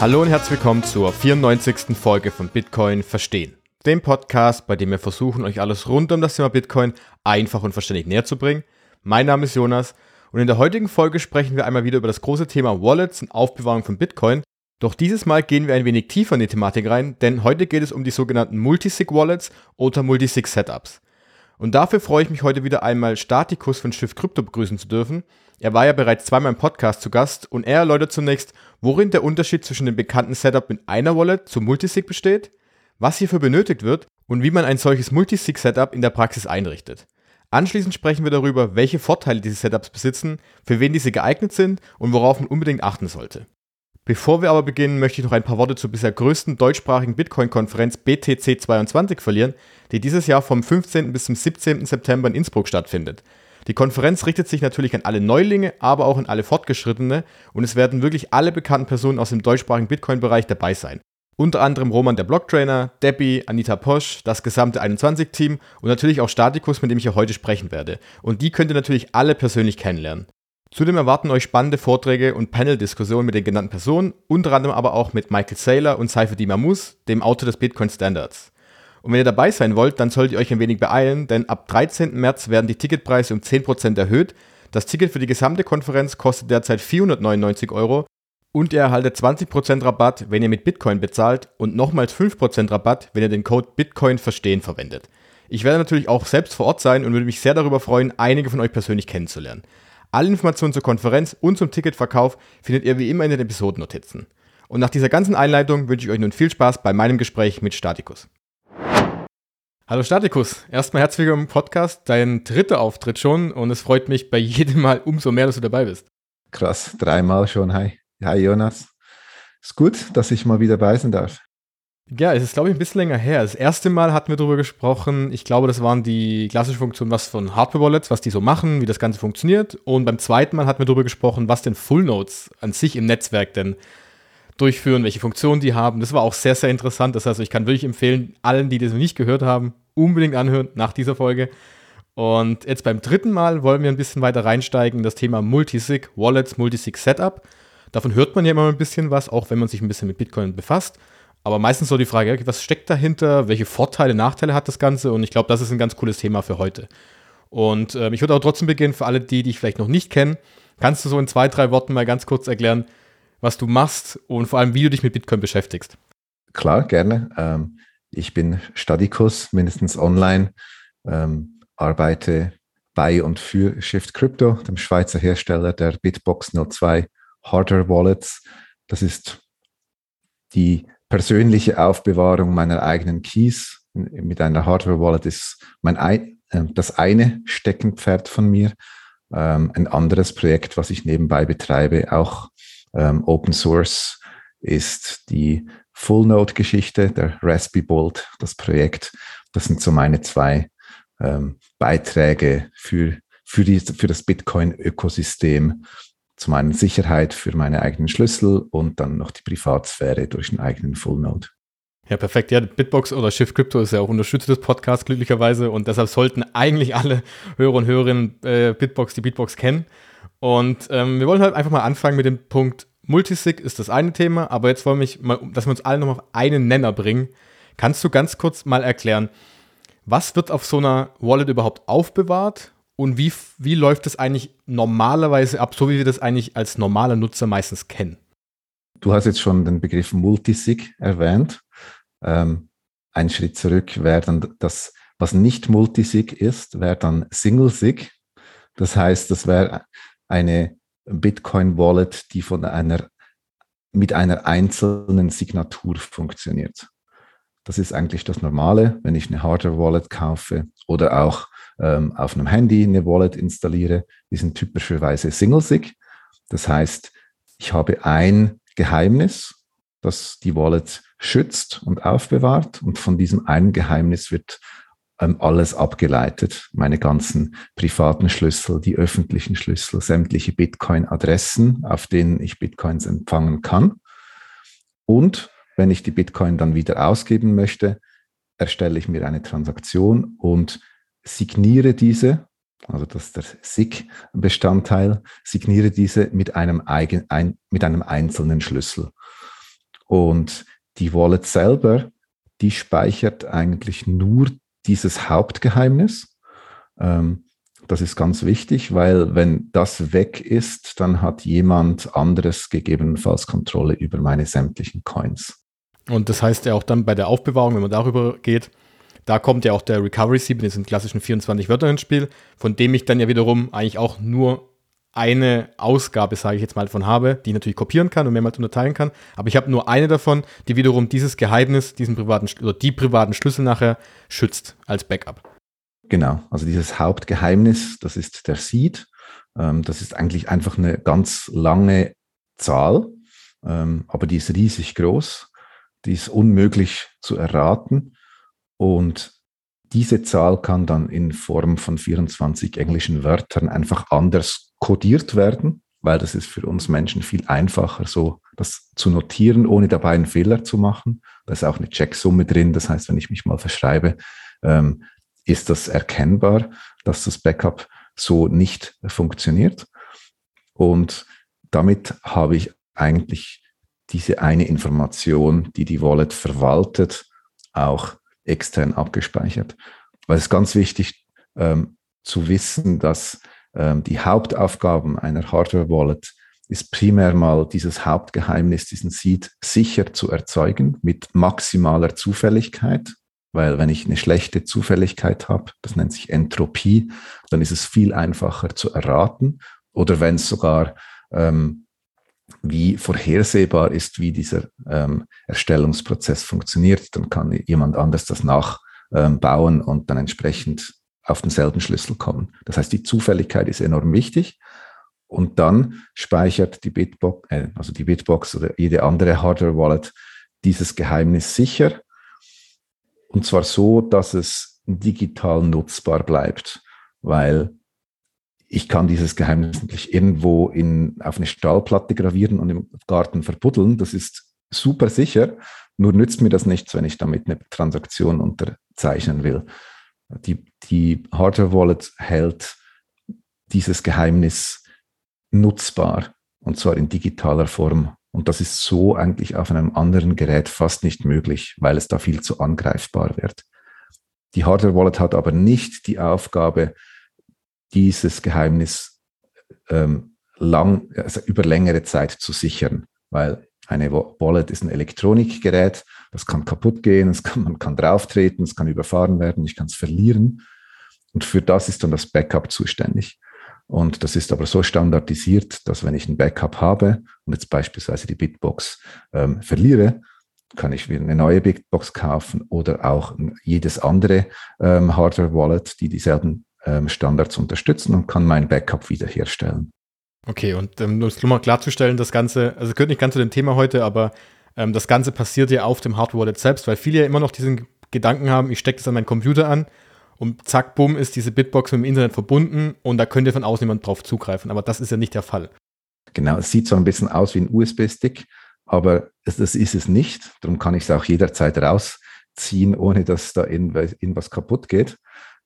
Hallo und herzlich willkommen zur 94. Folge von Bitcoin Verstehen, dem Podcast, bei dem wir versuchen, euch alles rund um das Thema Bitcoin einfach und verständlich näher zu bringen. Mein Name ist Jonas und in der heutigen Folge sprechen wir einmal wieder über das große Thema Wallets und Aufbewahrung von Bitcoin. Doch dieses Mal gehen wir ein wenig tiefer in die Thematik rein, denn heute geht es um die sogenannten Multisig-Wallets oder Multisig-Setups. Und dafür freue ich mich heute wieder einmal Statikus von Schiff Crypto begrüßen zu dürfen. Er war ja bereits zweimal im Podcast zu Gast und er erläutert zunächst, worin der Unterschied zwischen dem bekannten Setup mit einer Wallet zum Multisig besteht, was hierfür benötigt wird und wie man ein solches Multisig-Setup in der Praxis einrichtet. Anschließend sprechen wir darüber, welche Vorteile diese Setups besitzen, für wen diese geeignet sind und worauf man unbedingt achten sollte. Bevor wir aber beginnen, möchte ich noch ein paar Worte zur bisher größten deutschsprachigen Bitcoin-Konferenz BTC 22 verlieren, die dieses Jahr vom 15. bis zum 17. September in Innsbruck stattfindet. Die Konferenz richtet sich natürlich an alle Neulinge, aber auch an alle Fortgeschrittene und es werden wirklich alle bekannten Personen aus dem deutschsprachigen Bitcoin-Bereich dabei sein. Unter anderem Roman der Blocktrainer, Debbie, Anita Posch, das gesamte 21-Team und natürlich auch Statikus, mit dem ich ja heute sprechen werde. Und die könnt ihr natürlich alle persönlich kennenlernen. Zudem erwarten euch spannende Vorträge und Panel-Diskussionen mit den genannten Personen, unter anderem aber auch mit Michael Saylor und Seifer Dimamus, dem Autor des Bitcoin Standards. Und wenn ihr dabei sein wollt, dann solltet ihr euch ein wenig beeilen, denn ab 13. März werden die Ticketpreise um 10% erhöht. Das Ticket für die gesamte Konferenz kostet derzeit 499 Euro und ihr erhaltet 20% Rabatt, wenn ihr mit Bitcoin bezahlt und nochmals 5% Rabatt, wenn ihr den Code Bitcoin verstehen verwendet. Ich werde natürlich auch selbst vor Ort sein und würde mich sehr darüber freuen, einige von euch persönlich kennenzulernen. Alle Informationen zur Konferenz und zum Ticketverkauf findet ihr wie immer in den Episodennotizen. Und nach dieser ganzen Einleitung wünsche ich euch nun viel Spaß bei meinem Gespräch mit Statikus. Hallo Statikus, erstmal herzlich willkommen im Podcast, dein dritter Auftritt schon und es freut mich bei jedem Mal umso mehr, dass du dabei bist. Krass, dreimal schon, hi. Hi Jonas. Ist gut, dass ich mal wieder dabei sein darf. Ja, es ist, glaube ich, ein bisschen länger her. Das erste Mal hatten wir darüber gesprochen. Ich glaube, das waren die klassischen Funktionen, was von Hardware-Wallets, was die so machen, wie das Ganze funktioniert. Und beim zweiten Mal hatten wir darüber gesprochen, was denn Full Nodes an sich im Netzwerk denn durchführen, welche Funktionen die haben. Das war auch sehr, sehr interessant. Das heißt, ich kann wirklich empfehlen, allen, die das noch nicht gehört haben, unbedingt anhören nach dieser Folge. Und jetzt beim dritten Mal wollen wir ein bisschen weiter reinsteigen in das Thema Multisig Wallets, Multisig Setup. Davon hört man ja immer ein bisschen was, auch wenn man sich ein bisschen mit Bitcoin befasst. Aber meistens so die Frage, was steckt dahinter, welche Vorteile, Nachteile hat das Ganze? Und ich glaube, das ist ein ganz cooles Thema für heute. Und äh, ich würde auch trotzdem beginnen, für alle die, die ich vielleicht noch nicht kenne, kannst du so in zwei, drei Worten mal ganz kurz erklären, was du machst und vor allem, wie du dich mit Bitcoin beschäftigst? Klar, gerne. Ähm, ich bin Stadikus, mindestens online, ähm, arbeite bei und für Shift Crypto, dem Schweizer Hersteller der Bitbox 02 Hardware Wallets. Das ist die persönliche Aufbewahrung meiner eigenen Keys mit einer Hardware-Wallet ist mein ein, äh, das eine Steckenpferd von mir. Ähm, ein anderes Projekt, was ich nebenbei betreibe, auch ähm, Open Source, ist die Full Node-Geschichte, der Raspberry Bolt, das Projekt. Das sind so meine zwei ähm, Beiträge für, für, die, für das Bitcoin-Ökosystem, zum einen Sicherheit für meine eigenen Schlüssel und dann noch die Privatsphäre durch einen eigenen Full Node. Ja, perfekt. Ja, Bitbox oder Shift Crypto ist ja auch Unterstützer des Podcasts glücklicherweise und deshalb sollten eigentlich alle Hörer und Hörerinnen äh, Bitbox, die Bitbox kennen. Und ähm, wir wollen halt einfach mal anfangen mit dem Punkt Multisig ist das eine Thema, aber jetzt wollen wir mal, dass wir uns alle nochmal auf einen Nenner bringen. Kannst du ganz kurz mal erklären, was wird auf so einer Wallet überhaupt aufbewahrt und wie, wie läuft das eigentlich normalerweise ab, so wie wir das eigentlich als normale Nutzer meistens kennen? Du hast jetzt schon den Begriff Multisig erwähnt. Ähm, ein Schritt zurück wäre dann das, was nicht Multisig ist, wäre dann Single-Sig. Das heißt, das wäre eine Bitcoin-Wallet, die von einer, mit einer einzelnen Signatur funktioniert. Das ist eigentlich das Normale, wenn ich eine Hardware-Wallet kaufe oder auch ähm, auf einem Handy eine Wallet installiere, die sind typischerweise Single-Sig. Das heißt, ich habe ein Geheimnis, das die Wallet schützt und aufbewahrt und von diesem einen Geheimnis wird ähm, alles abgeleitet. Meine ganzen privaten Schlüssel, die öffentlichen Schlüssel, sämtliche Bitcoin-Adressen, auf denen ich Bitcoins empfangen kann. Und wenn ich die Bitcoin dann wieder ausgeben möchte, erstelle ich mir eine Transaktion und signiere diese, also das ist der SIG-Bestandteil, signiere diese mit einem, eigen, ein, mit einem einzelnen Schlüssel. Und die Wallet selber, die speichert eigentlich nur dieses Hauptgeheimnis. Ähm, das ist ganz wichtig, weil wenn das weg ist, dann hat jemand anderes gegebenenfalls Kontrolle über meine sämtlichen Coins. Und das heißt ja auch dann bei der Aufbewahrung, wenn man darüber geht, da kommt ja auch der Recovery Seed mit diesen klassischen 24 Wörtern ins Spiel, von dem ich dann ja wiederum eigentlich auch nur eine Ausgabe, sage ich jetzt mal, von habe, die ich natürlich kopieren kann und mehrmals unterteilen kann. Aber ich habe nur eine davon, die wiederum dieses Geheimnis, diesen privaten oder die privaten Schlüssel nachher schützt als Backup. Genau, also dieses Hauptgeheimnis, das ist der Seed. Ähm, das ist eigentlich einfach eine ganz lange Zahl, ähm, aber die ist riesig groß. Die ist unmöglich zu erraten. Und diese Zahl kann dann in Form von 24 englischen Wörtern einfach anders kodiert werden, weil das ist für uns Menschen viel einfacher, so das zu notieren, ohne dabei einen Fehler zu machen. Da ist auch eine Checksumme drin. Das heißt, wenn ich mich mal verschreibe, ähm, ist das erkennbar, dass das Backup so nicht funktioniert. Und damit habe ich eigentlich diese eine Information, die die Wallet verwaltet, auch extern abgespeichert. Weil es ist ganz wichtig ähm, zu wissen, dass die Hauptaufgaben einer Hardware-Wallet ist primär mal dieses Hauptgeheimnis, diesen Seed sicher zu erzeugen mit maximaler Zufälligkeit. Weil wenn ich eine schlechte Zufälligkeit habe, das nennt sich Entropie, dann ist es viel einfacher zu erraten. Oder wenn es sogar ähm, wie vorhersehbar ist, wie dieser ähm, Erstellungsprozess funktioniert, dann kann jemand anders das nachbauen ähm, und dann entsprechend auf denselben Schlüssel kommen. Das heißt, die Zufälligkeit ist enorm wichtig. Und dann speichert die Bitbox, äh, also die Bitbox oder jede andere Hardware-Wallet dieses Geheimnis sicher. Und zwar so, dass es digital nutzbar bleibt, weil ich kann dieses Geheimnis natürlich irgendwo in, auf eine Stahlplatte gravieren und im Garten verbuddeln. Das ist super sicher, nur nützt mir das nichts, wenn ich damit eine Transaktion unterzeichnen will. Die, die Hardware Wallet hält dieses Geheimnis nutzbar und zwar in digitaler Form. Und das ist so eigentlich auf einem anderen Gerät fast nicht möglich, weil es da viel zu angreifbar wird. Die Hardware Wallet hat aber nicht die Aufgabe, dieses Geheimnis ähm, lang, also über längere Zeit zu sichern, weil eine Wallet ist ein Elektronikgerät, das kann kaputt gehen, es kann, man kann drauftreten, es kann überfahren werden, ich kann es verlieren. Und für das ist dann das Backup zuständig. Und das ist aber so standardisiert, dass wenn ich ein Backup habe und jetzt beispielsweise die Bitbox ähm, verliere, kann ich wieder eine neue Bitbox kaufen oder auch jedes andere ähm, Hardware-Wallet, die dieselben ähm, Standards unterstützen und kann mein Backup wiederherstellen. Okay, und ähm, nur mal klarzustellen, das Ganze, also gehört nicht ganz zu dem Thema heute, aber ähm, das Ganze passiert ja auf dem Hardware-Wallet selbst, weil viele ja immer noch diesen Gedanken haben, ich stecke das an meinen Computer an und zack, bumm, ist diese Bitbox mit dem Internet verbunden und da könnte von außen jemand drauf zugreifen. Aber das ist ja nicht der Fall. Genau, es sieht so ein bisschen aus wie ein USB-Stick, aber es, das ist es nicht. Darum kann ich es auch jederzeit rausziehen, ohne dass da irgendwas kaputt geht.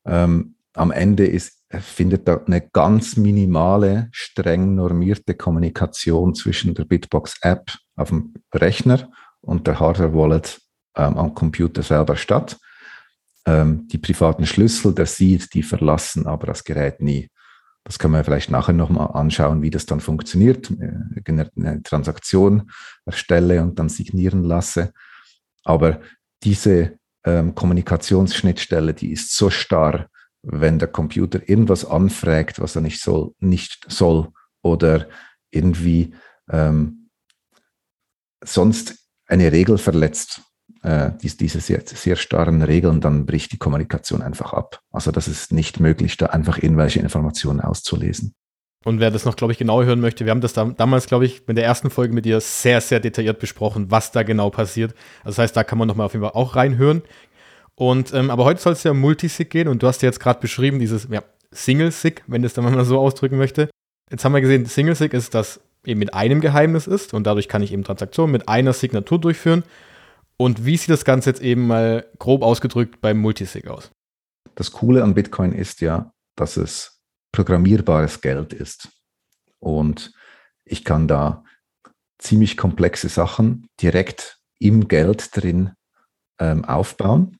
Ähm, am Ende ist, findet da eine ganz minimale, streng normierte Kommunikation zwischen der Bitbox-App auf dem Rechner und der Hardware-Wallet ähm, am Computer selber statt. Ähm, die privaten Schlüssel, der Seed, die verlassen aber das Gerät nie. Das können wir vielleicht nachher nochmal anschauen, wie das dann funktioniert. Äh, eine Transaktion erstelle und dann signieren lasse. Aber diese ähm, Kommunikationsschnittstelle, die ist so starr, wenn der Computer irgendwas anfragt, was er nicht soll, nicht soll oder irgendwie ähm, sonst eine Regel verletzt, äh, dies, diese sehr, sehr starren Regeln, dann bricht die Kommunikation einfach ab. Also das ist nicht möglich, da einfach irgendwelche Informationen auszulesen. Und wer das noch, glaube ich, genau hören möchte, wir haben das da, damals, glaube ich, in der ersten Folge mit dir sehr, sehr detailliert besprochen, was da genau passiert. Das heißt, da kann man nochmal auf jeden Fall auch reinhören. Und, ähm, aber heute soll es ja um Multisig gehen und du hast ja jetzt gerade beschrieben, dieses ja, Single-Sig, wenn das dann mal so ausdrücken möchte. Jetzt haben wir gesehen, Single-Sig ist, dass eben mit einem Geheimnis ist und dadurch kann ich eben Transaktionen mit einer Signatur durchführen. Und wie sieht das Ganze jetzt eben mal grob ausgedrückt beim Multisig aus? Das Coole an Bitcoin ist ja, dass es programmierbares Geld ist. Und ich kann da ziemlich komplexe Sachen direkt im Geld drin ähm, aufbauen.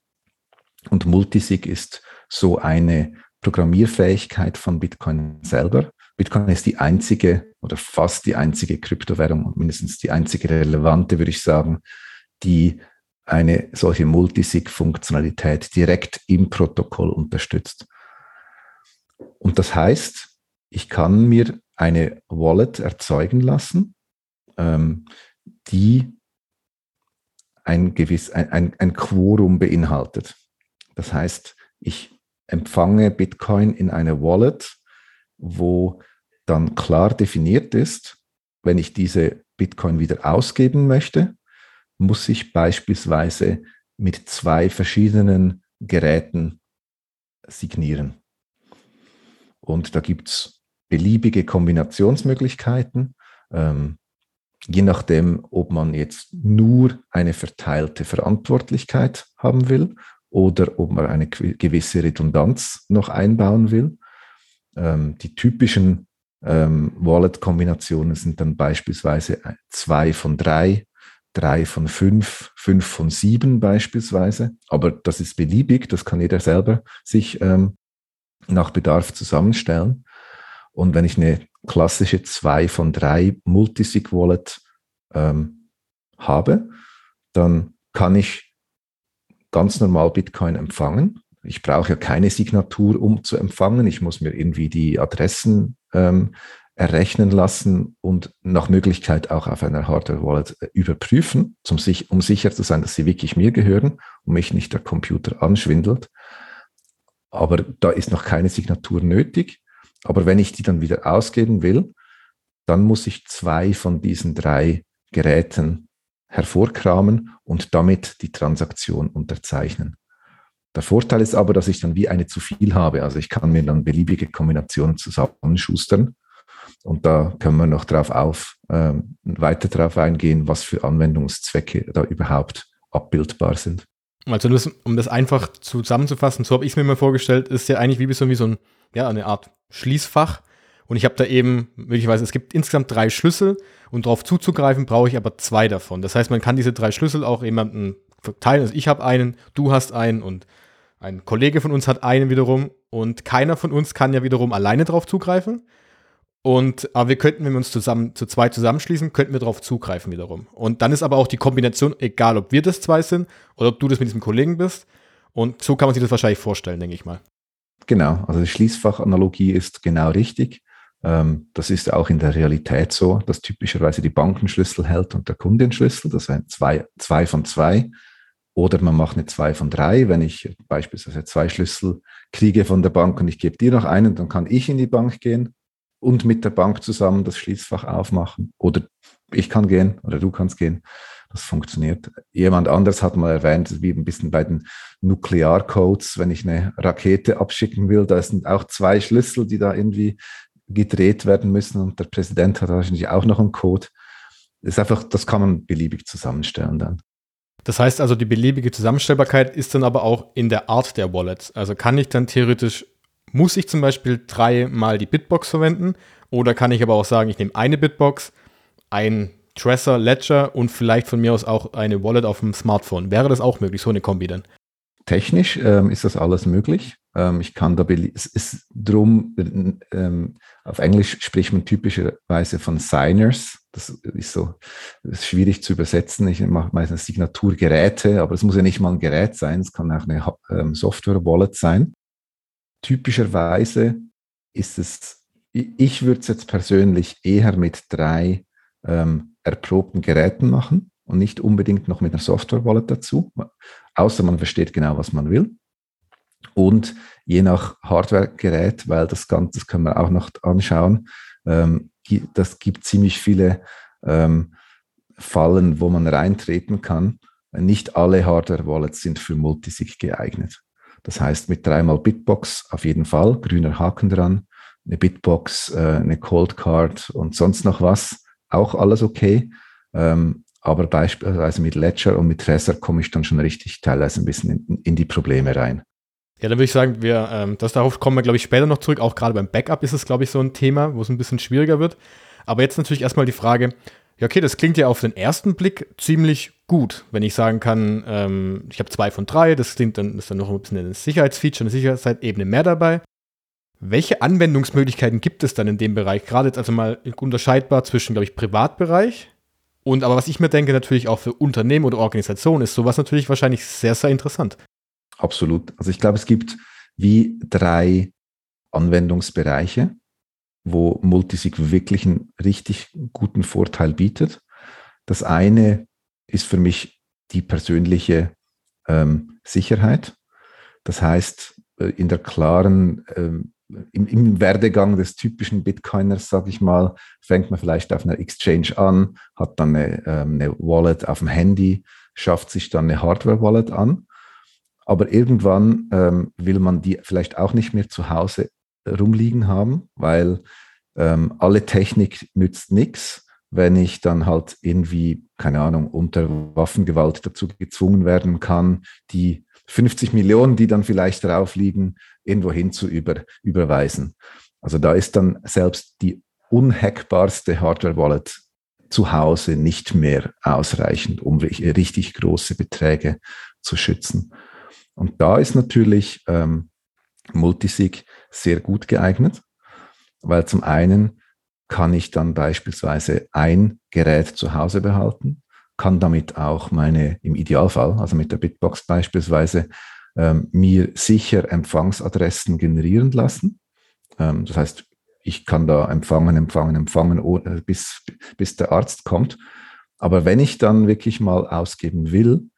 Und Multisig ist so eine Programmierfähigkeit von Bitcoin selber. Bitcoin ist die einzige oder fast die einzige Kryptowährung und mindestens die einzige relevante, würde ich sagen, die eine solche Multisig-Funktionalität direkt im Protokoll unterstützt. Und das heißt, ich kann mir eine Wallet erzeugen lassen, ähm, die ein gewiss, ein, ein, ein Quorum beinhaltet. Das heißt, ich empfange Bitcoin in eine Wallet, wo dann klar definiert ist, wenn ich diese Bitcoin wieder ausgeben möchte, muss ich beispielsweise mit zwei verschiedenen Geräten signieren. Und da gibt es beliebige Kombinationsmöglichkeiten, ähm, je nachdem, ob man jetzt nur eine verteilte Verantwortlichkeit haben will oder ob man eine gewisse Redundanz noch einbauen will. Ähm, die typischen ähm, Wallet-Kombinationen sind dann beispielsweise zwei von drei, drei von fünf, fünf von sieben beispielsweise. Aber das ist beliebig, das kann jeder selber sich ähm, nach Bedarf zusammenstellen. Und wenn ich eine klassische zwei von drei Multisig-Wallet ähm, habe, dann kann ich ganz normal Bitcoin empfangen. Ich brauche ja keine Signatur, um zu empfangen. Ich muss mir irgendwie die Adressen ähm, errechnen lassen und nach Möglichkeit auch auf einer Hardware-Wallet äh, überprüfen, zum, um sicher zu sein, dass sie wirklich mir gehören und mich nicht der Computer anschwindelt. Aber da ist noch keine Signatur nötig. Aber wenn ich die dann wieder ausgeben will, dann muss ich zwei von diesen drei Geräten hervorkramen und damit die Transaktion unterzeichnen. Der Vorteil ist aber, dass ich dann wie eine zu viel habe. Also ich kann mir dann beliebige Kombinationen zusammenschustern. Und da können wir noch drauf auf, äh, weiter darauf eingehen, was für Anwendungszwecke da überhaupt abbildbar sind. Also das, um das einfach zusammenzufassen, so habe ich es mir mal vorgestellt, ist ja eigentlich wie so, wie so ein, ja, eine Art Schließfach. Und ich habe da eben, möglicherweise, es gibt insgesamt drei Schlüssel und darauf zuzugreifen brauche ich aber zwei davon. Das heißt, man kann diese drei Schlüssel auch jemandem verteilen. Also ich habe einen, du hast einen und ein Kollege von uns hat einen wiederum und keiner von uns kann ja wiederum alleine darauf zugreifen. Und aber wir könnten, wenn wir uns zusammen zu zwei zusammenschließen, könnten wir darauf zugreifen wiederum. Und dann ist aber auch die Kombination, egal ob wir das zwei sind oder ob du das mit diesem Kollegen bist. Und so kann man sich das wahrscheinlich vorstellen, denke ich mal. Genau, also die Schließfachanalogie ist genau richtig. Ähm, das ist auch in der Realität so, dass typischerweise die Bankenschlüssel hält und der Kundenschlüssel. Das sind zwei, zwei von zwei. Oder man macht eine zwei von drei. Wenn ich beispielsweise zwei Schlüssel kriege von der Bank und ich gebe dir noch einen, dann kann ich in die Bank gehen und mit der Bank zusammen das Schließfach aufmachen. Oder ich kann gehen oder du kannst gehen. Das funktioniert. Jemand anders hat mal erwähnt, wie ein bisschen bei den Nuklearcodes, wenn ich eine Rakete abschicken will, da sind auch zwei Schlüssel, die da irgendwie gedreht werden müssen und der Präsident hat wahrscheinlich auch noch einen Code. Das ist einfach, das kann man beliebig zusammenstellen dann. Das heißt also, die beliebige Zusammenstellbarkeit ist dann aber auch in der Art der Wallets. Also kann ich dann theoretisch, muss ich zum Beispiel dreimal die Bitbox verwenden oder kann ich aber auch sagen, ich nehme eine Bitbox, ein Trezor, Ledger und vielleicht von mir aus auch eine Wallet auf dem Smartphone. Wäre das auch möglich, so eine Kombi dann? Technisch ähm, ist das alles möglich. Ähm, ich kann da, es ist drum, ähm, auf Englisch spricht man typischerweise von Signers. Das ist so ist schwierig zu übersetzen. Ich mache meistens Signaturgeräte, aber es muss ja nicht mal ein Gerät sein. Es kann auch eine ähm, Software-Wallet sein. Typischerweise ist es, ich würde es jetzt persönlich eher mit drei ähm, erprobten Geräten machen und nicht unbedingt noch mit einer Software-Wallet dazu, außer man versteht genau, was man will. Und je nach Hardware-Gerät, weil das Ganze das können wir auch noch anschauen, ähm, das gibt ziemlich viele ähm, Fallen, wo man reintreten kann. Nicht alle Hardware-Wallets sind für Multisig geeignet. Das heißt, mit dreimal Bitbox auf jeden Fall, grüner Haken dran, eine Bitbox, äh, eine Cold Card und sonst noch was, auch alles okay. Ähm, aber beispielsweise mit Ledger und mit Trezor komme ich dann schon richtig teilweise ein bisschen in, in die Probleme rein. Ja, dann würde ich sagen, wir, ähm, das darauf kommen wir, glaube ich, später noch zurück. Auch gerade beim Backup ist es, glaube ich, so ein Thema, wo es ein bisschen schwieriger wird. Aber jetzt natürlich erstmal die Frage, Ja, okay, das klingt ja auf den ersten Blick ziemlich gut, wenn ich sagen kann, ähm, ich habe zwei von drei, das klingt dann, ist dann noch ein bisschen ein Sicherheitsfeature, eine Sicherheitsebene mehr dabei. Welche Anwendungsmöglichkeiten gibt es dann in dem Bereich? Gerade jetzt also mal unterscheidbar zwischen, glaube ich, Privatbereich und aber was ich mir denke, natürlich auch für Unternehmen oder Organisationen ist sowas natürlich wahrscheinlich sehr, sehr interessant. Absolut. Also ich glaube, es gibt wie drei Anwendungsbereiche, wo Multisig wirklich einen richtig guten Vorteil bietet. Das eine ist für mich die persönliche ähm, Sicherheit. Das heißt, äh, in der klaren, ähm, im, im, Werdegang des typischen Bitcoiners, sage ich mal, fängt man vielleicht auf einer Exchange an, hat dann eine, ähm, eine Wallet auf dem Handy, schafft sich dann eine Hardware-Wallet an. Aber irgendwann ähm, will man die vielleicht auch nicht mehr zu Hause rumliegen haben, weil ähm, alle Technik nützt nichts, wenn ich dann halt irgendwie, keine Ahnung, unter Waffengewalt dazu gezwungen werden kann, die 50 Millionen, die dann vielleicht drauf liegen, irgendwo hin zu über, überweisen. Also da ist dann selbst die unhackbarste Hardware-Wallet zu Hause nicht mehr ausreichend, um richtig große Beträge zu schützen. Und da ist natürlich ähm, Multisig sehr gut geeignet, weil zum einen kann ich dann beispielsweise ein Gerät zu Hause behalten, kann damit auch meine, im Idealfall, also mit der Bitbox beispielsweise, ähm, mir sicher Empfangsadressen generieren lassen. Ähm, das heißt, ich kann da empfangen, empfangen, empfangen, ohne, bis, bis der Arzt kommt. Aber wenn ich dann wirklich mal ausgeben will,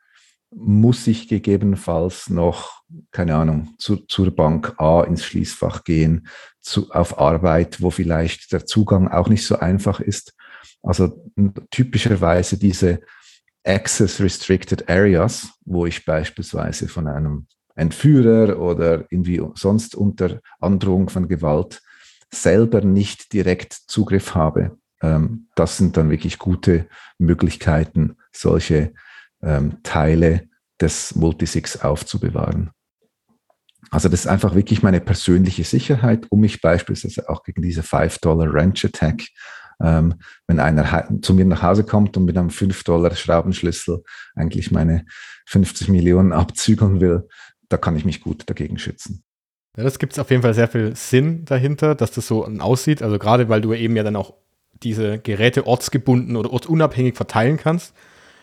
muss ich gegebenenfalls noch, keine Ahnung, zu, zur Bank A ins Schließfach gehen, zu, auf Arbeit, wo vielleicht der Zugang auch nicht so einfach ist. Also typischerweise diese Access Restricted Areas, wo ich beispielsweise von einem Entführer oder irgendwie sonst unter Androhung von Gewalt selber nicht direkt Zugriff habe. Ähm, das sind dann wirklich gute Möglichkeiten, solche ähm, Teile des Multisigs aufzubewahren. Also das ist einfach wirklich meine persönliche Sicherheit, um mich beispielsweise auch gegen diese 5-Dollar Ranch Attack, ähm, wenn einer zu mir nach Hause kommt und mit einem 5-Dollar Schraubenschlüssel eigentlich meine 50 Millionen abzügeln will, da kann ich mich gut dagegen schützen. Ja, das gibt es auf jeden Fall sehr viel Sinn dahinter, dass das so aussieht. Also gerade weil du eben ja dann auch diese Geräte ortsgebunden oder ortsunabhängig verteilen kannst.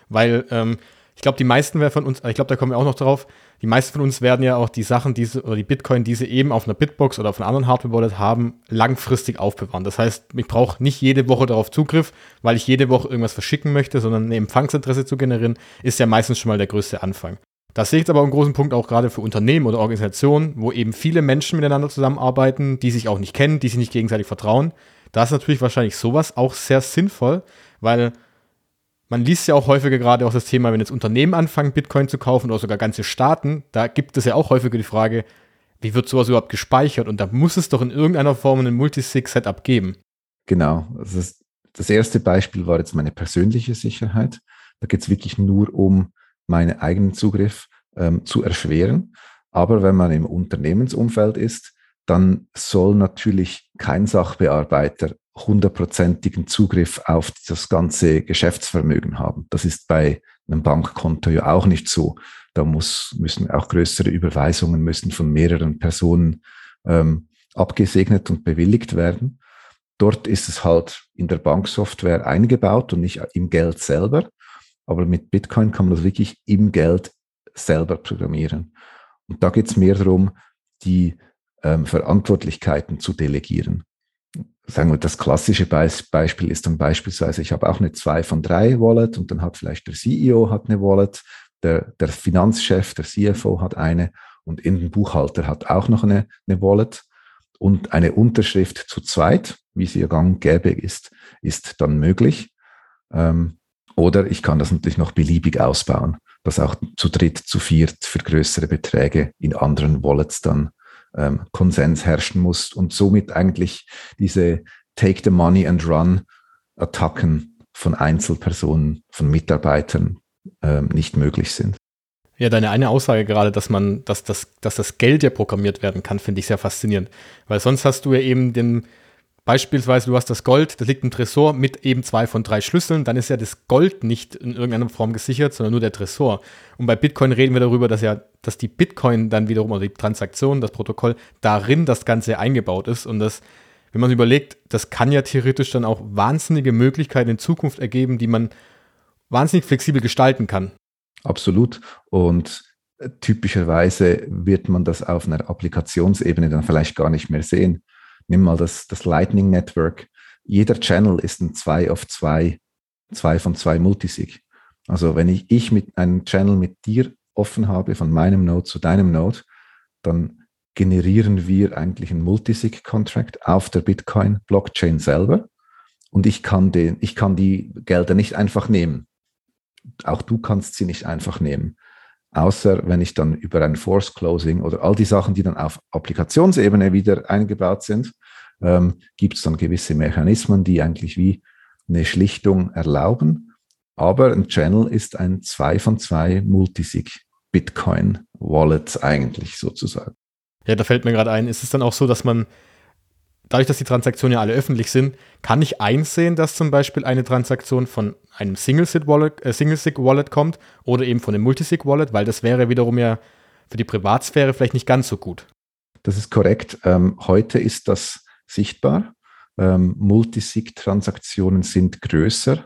Weil ähm, ich glaube, die meisten von uns, ich glaube, da kommen wir auch noch drauf, die meisten von uns werden ja auch die Sachen, diese oder die Bitcoin, die sie eben auf einer Bitbox oder auf einer anderen Hardware-Wallet haben, langfristig aufbewahren. Das heißt, ich brauche nicht jede Woche darauf Zugriff, weil ich jede Woche irgendwas verschicken möchte, sondern eine Empfangsadresse zu generieren, ist ja meistens schon mal der größte Anfang. Das sehe ich jetzt aber einen großen Punkt auch gerade für Unternehmen oder Organisationen, wo eben viele Menschen miteinander zusammenarbeiten, die sich auch nicht kennen, die sich nicht gegenseitig vertrauen. Da ist natürlich wahrscheinlich sowas auch sehr sinnvoll, weil man liest ja auch häufiger gerade auch das Thema, wenn jetzt Unternehmen anfangen, Bitcoin zu kaufen oder sogar ganze Staaten, da gibt es ja auch häufiger die Frage, wie wird sowas überhaupt gespeichert? Und da muss es doch in irgendeiner Form ein Multisig-Setup geben. Genau. Das, das erste Beispiel war jetzt meine persönliche Sicherheit. Da geht es wirklich nur um meinen eigenen Zugriff ähm, zu erschweren. Aber wenn man im Unternehmensumfeld ist, dann soll natürlich kein Sachbearbeiter hundertprozentigen Zugriff auf das ganze Geschäftsvermögen haben. Das ist bei einem Bankkonto ja auch nicht so. Da muss, müssen auch größere Überweisungen müssen von mehreren Personen ähm, abgesegnet und bewilligt werden. Dort ist es halt in der Banksoftware eingebaut und nicht im Geld selber. Aber mit Bitcoin kann man das wirklich im Geld selber programmieren. Und da geht es mehr darum, die ähm, Verantwortlichkeiten zu delegieren sagen wir, das klassische Beispiel ist dann beispielsweise, ich habe auch eine 2 von 3 Wallet und dann hat vielleicht der CEO hat eine Wallet, der, der Finanzchef, der CFO hat eine und in Buchhalter hat auch noch eine, eine Wallet und eine Unterschrift zu zweit, wie sie ja gang gäbe ist, ist dann möglich. Ähm, oder ich kann das natürlich noch beliebig ausbauen, dass auch zu dritt, zu viert für größere Beträge in anderen Wallets dann ähm, Konsens herrschen muss und somit eigentlich diese Take the Money and Run Attacken von Einzelpersonen, von Mitarbeitern ähm, nicht möglich sind. Ja, deine eine Aussage gerade, dass man, dass das, dass das Geld ja programmiert werden kann, finde ich sehr faszinierend. Weil sonst hast du ja eben den beispielsweise du hast das Gold, das liegt im Tresor mit eben zwei von drei Schlüsseln, dann ist ja das Gold nicht in irgendeiner Form gesichert, sondern nur der Tresor. Und bei Bitcoin reden wir darüber, dass ja, dass die Bitcoin dann wiederum, also die Transaktion, das Protokoll, darin das Ganze eingebaut ist. Und das, wenn man überlegt, das kann ja theoretisch dann auch wahnsinnige Möglichkeiten in Zukunft ergeben, die man wahnsinnig flexibel gestalten kann. Absolut. Und typischerweise wird man das auf einer Applikationsebene dann vielleicht gar nicht mehr sehen. Nimm mal das, das Lightning Network. Jeder Channel ist ein 2 auf 2, 2 von 2 Multisig. Also wenn ich, ich mit einem Channel mit dir offen habe, von meinem Node zu deinem Node, dann generieren wir eigentlich einen Multisig-Contract auf der Bitcoin-Blockchain selber. Und ich kann, den, ich kann die Gelder nicht einfach nehmen. Auch du kannst sie nicht einfach nehmen außer wenn ich dann über ein Force Closing oder all die Sachen, die dann auf Applikationsebene wieder eingebaut sind, ähm, gibt es dann gewisse Mechanismen, die eigentlich wie eine Schlichtung erlauben. Aber ein Channel ist ein 2 von 2 Multisig Bitcoin Wallet eigentlich sozusagen. Ja, da fällt mir gerade ein, ist es dann auch so, dass man dadurch, dass die Transaktionen ja alle öffentlich sind, kann ich einsehen, dass zum Beispiel eine Transaktion von einem Single-Sig-Wallet äh, Single kommt oder eben von einem Multisig-Wallet, weil das wäre wiederum ja für die Privatsphäre vielleicht nicht ganz so gut. Das ist korrekt. Ähm, heute ist das sichtbar. Ähm, Multisig-Transaktionen sind größer,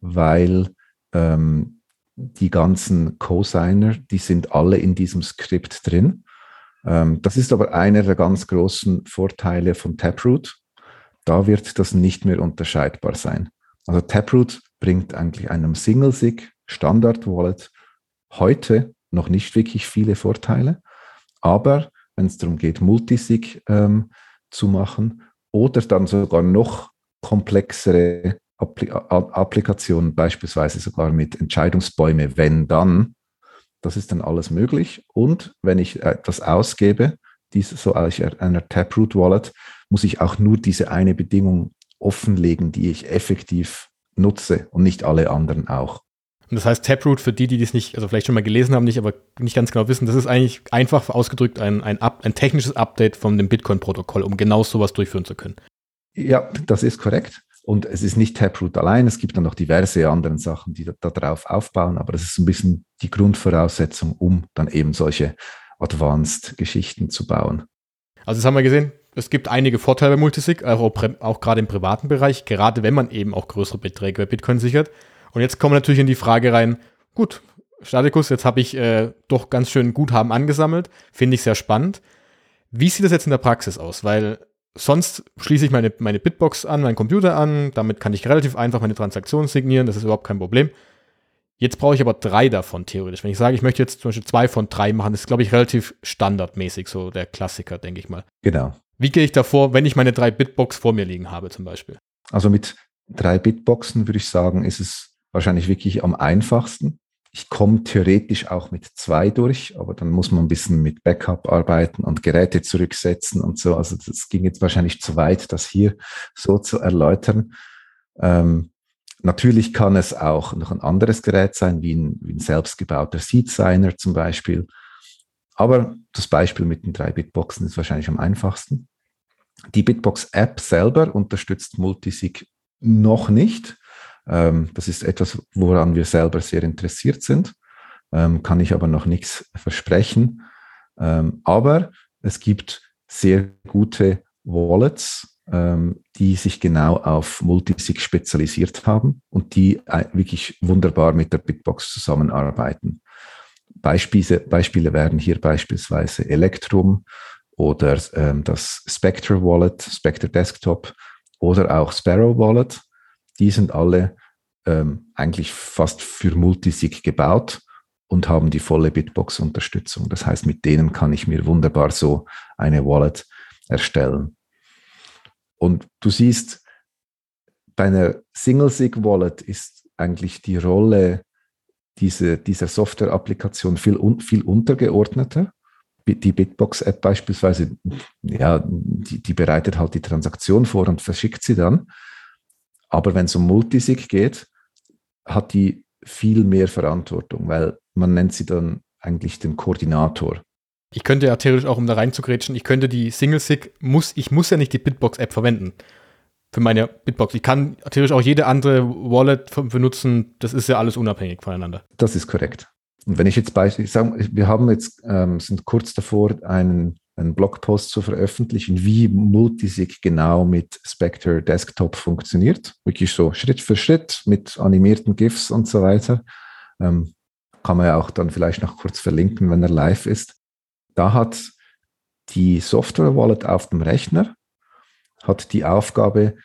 weil ähm, die ganzen Cosigner, die sind alle in diesem Skript drin. Ähm, das ist aber einer der ganz großen Vorteile von Taproot. Da wird das nicht mehr unterscheidbar sein. Also Taproot bringt eigentlich einem Single-Sig Standard Wallet heute noch nicht wirklich viele Vorteile. Aber wenn es darum geht, Multisig ähm, zu machen oder dann sogar noch komplexere Applikationen, beispielsweise sogar mit Entscheidungsbäume, wenn dann, das ist dann alles möglich. Und wenn ich etwas ausgebe, diese, so als einer Taproot Wallet, muss ich auch nur diese eine Bedingung offenlegen, die ich effektiv nutze und nicht alle anderen auch. Und das heißt, Taproot, für die, die das nicht, also vielleicht schon mal gelesen haben, nicht, aber nicht ganz genau wissen, das ist eigentlich einfach ausgedrückt ein, ein, Up, ein technisches Update von dem Bitcoin-Protokoll, um genau sowas durchführen zu können. Ja, das ist korrekt. Und es ist nicht Taproot allein, es gibt dann noch diverse andere Sachen, die da, darauf aufbauen, aber das ist ein bisschen die Grundvoraussetzung, um dann eben solche Advanced-Geschichten zu bauen. Also das haben wir gesehen, es gibt einige Vorteile bei Multisig, auch, auch gerade im privaten Bereich, gerade wenn man eben auch größere Beträge bei Bitcoin sichert. Und jetzt kommen wir natürlich in die Frage rein, gut, Statikus, jetzt habe ich äh, doch ganz schön Guthaben angesammelt, finde ich sehr spannend. Wie sieht das jetzt in der Praxis aus? Weil sonst schließe ich meine, meine Bitbox an, meinen Computer an, damit kann ich relativ einfach meine Transaktionen signieren, das ist überhaupt kein Problem. Jetzt brauche ich aber drei davon theoretisch. Wenn ich sage, ich möchte jetzt zum Beispiel zwei von drei machen, das ist, glaube ich, relativ standardmäßig, so der Klassiker, denke ich mal. Genau. Wie gehe ich davor, wenn ich meine drei Bitbox vor mir liegen habe, zum Beispiel? Also mit drei Bitboxen würde ich sagen, ist es wahrscheinlich wirklich am einfachsten. Ich komme theoretisch auch mit zwei durch, aber dann muss man ein bisschen mit Backup arbeiten und Geräte zurücksetzen und so. Also das ging jetzt wahrscheinlich zu weit, das hier so zu erläutern. Ähm, natürlich kann es auch noch ein anderes Gerät sein, wie ein, wie ein selbstgebauter Seed-Signer zum Beispiel. Aber das Beispiel mit den drei Bitboxen ist wahrscheinlich am einfachsten. Die Bitbox-App selber unterstützt Multisig noch nicht. Ähm, das ist etwas, woran wir selber sehr interessiert sind, ähm, kann ich aber noch nichts versprechen. Ähm, aber es gibt sehr gute Wallets, die sich genau auf Multisig spezialisiert haben und die äh, wirklich wunderbar mit der Bitbox zusammenarbeiten. Beispiele, Beispiele wären hier beispielsweise Electrum oder ähm, das Spectre Wallet, Spectre Desktop oder auch Sparrow Wallet. Die sind alle ähm, eigentlich fast für Multisig gebaut und haben die volle Bitbox-Unterstützung. Das heißt, mit denen kann ich mir wunderbar so eine Wallet erstellen. Und du siehst, bei einer Single-Sig-Wallet ist eigentlich die Rolle diese, dieser Software-Applikation viel, viel untergeordneter. Die Bitbox-App beispielsweise, ja, die, die bereitet halt die Transaktion vor und verschickt sie dann. Aber wenn es um Multisig geht, hat die viel mehr Verantwortung, weil man nennt sie dann eigentlich den Koordinator. Ich könnte ja theoretisch auch, um da reinzugrätschen, ich könnte die Single-Sig, muss, ich muss ja nicht die Bitbox-App verwenden. für meine Bitbox. Ich kann natürlich auch jede andere Wallet benutzen. Das ist ja alles unabhängig voneinander. Das ist korrekt. Und wenn ich jetzt beispielsweise, wir haben jetzt, ähm, sind kurz davor, einen, einen Blogpost zu veröffentlichen, wie Multisig genau mit Spectre Desktop funktioniert. Wirklich so Schritt für Schritt mit animierten GIFs und so weiter. Ähm, kann man ja auch dann vielleicht noch kurz verlinken, wenn er live ist. Da hat die Software Wallet auf dem Rechner hat die Aufgabe,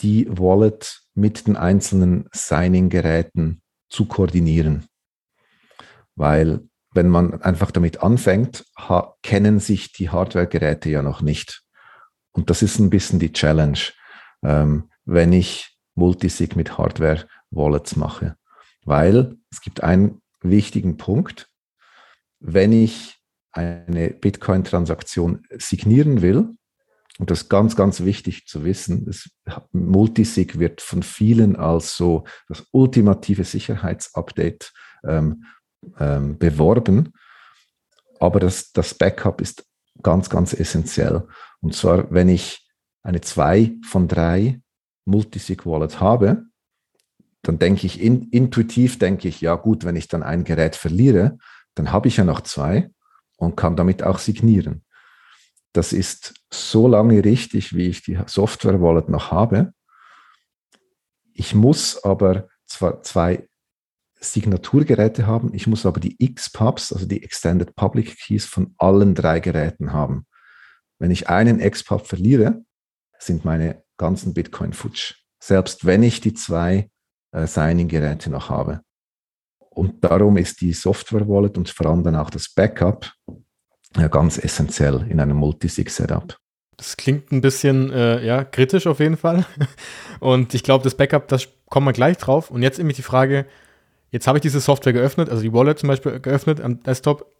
die Wallet mit den einzelnen Signing-Geräten zu koordinieren. Weil wenn man einfach damit anfängt, kennen sich die Hardware-Geräte ja noch nicht. Und das ist ein bisschen die Challenge, ähm, wenn ich Multisig mit Hardware-Wallets mache. Weil es gibt einen wichtigen Punkt. Wenn ich eine Bitcoin-Transaktion signieren will, und das ist ganz, ganz wichtig zu wissen, das Multisig wird von vielen als so das ultimative Sicherheitsupdate ähm, ähm, beworben. Aber das, das Backup ist ganz, ganz essentiell. Und zwar, wenn ich eine 2 von 3 Multisig-Wallet habe, dann denke ich, in, intuitiv denke ich, ja gut, wenn ich dann ein Gerät verliere, dann habe ich ja noch zwei und kann damit auch signieren. Das ist so lange richtig, wie ich die Software-Wallet noch habe. Ich muss aber zwar zwei Signaturgeräte haben, ich muss aber die XPubs, also die Extended Public Keys von allen drei Geräten haben. Wenn ich einen XPub verliere, sind meine ganzen Bitcoin futsch. Selbst wenn ich die zwei äh, Signing-Geräte noch habe. Und darum ist die Software-Wallet und vor allem dann auch das Backup ja, ganz essentiell in einem Multisig-Setup. Das klingt ein bisschen äh, ja, kritisch auf jeden Fall. Und ich glaube, das Backup, das kommen wir gleich drauf. Und jetzt nämlich die Frage, jetzt habe ich diese Software geöffnet, also die Wallet zum Beispiel geöffnet am Desktop.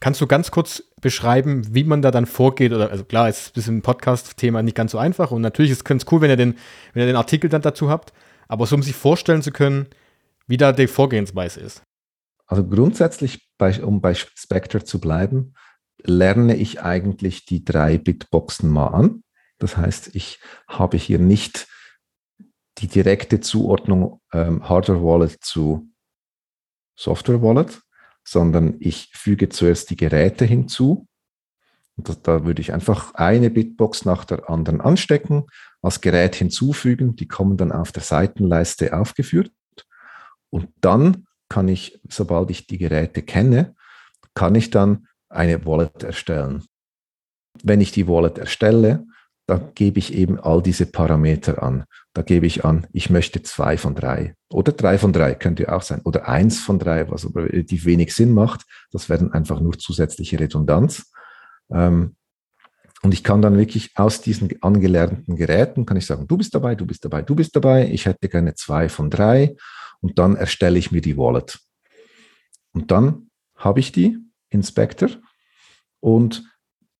Kannst du ganz kurz beschreiben, wie man da dann vorgeht? Oder, also klar, ist ein bisschen ein Podcast-Thema nicht ganz so einfach. Und natürlich ist es ganz cool, wenn ihr, den, wenn ihr den Artikel dann dazu habt. Aber so, um sich vorstellen zu können, wie da die Vorgehensweise ist. Also grundsätzlich, bei, um bei Spectre zu bleiben, lerne ich eigentlich die drei Bitboxen mal an. Das heißt, ich habe hier nicht die direkte Zuordnung ähm, Hardware Wallet zu Software Wallet, sondern ich füge zuerst die Geräte hinzu. Und das, da würde ich einfach eine Bitbox nach der anderen anstecken, als Gerät hinzufügen. Die kommen dann auf der Seitenleiste aufgeführt. Und dann kann ich, sobald ich die Geräte kenne, kann ich dann eine Wallet erstellen. Wenn ich die Wallet erstelle, dann gebe ich eben all diese Parameter an. Da gebe ich an, ich möchte zwei von drei oder drei von drei könnte auch sein oder eins von drei, was aber relativ wenig Sinn macht. Das werden einfach nur zusätzliche Redundanz. Ähm, und ich kann dann wirklich aus diesen angelernten Geräten, kann ich sagen, du bist dabei, du bist dabei, du bist dabei, ich hätte gerne zwei von drei und dann erstelle ich mir die Wallet. Und dann habe ich die Inspector und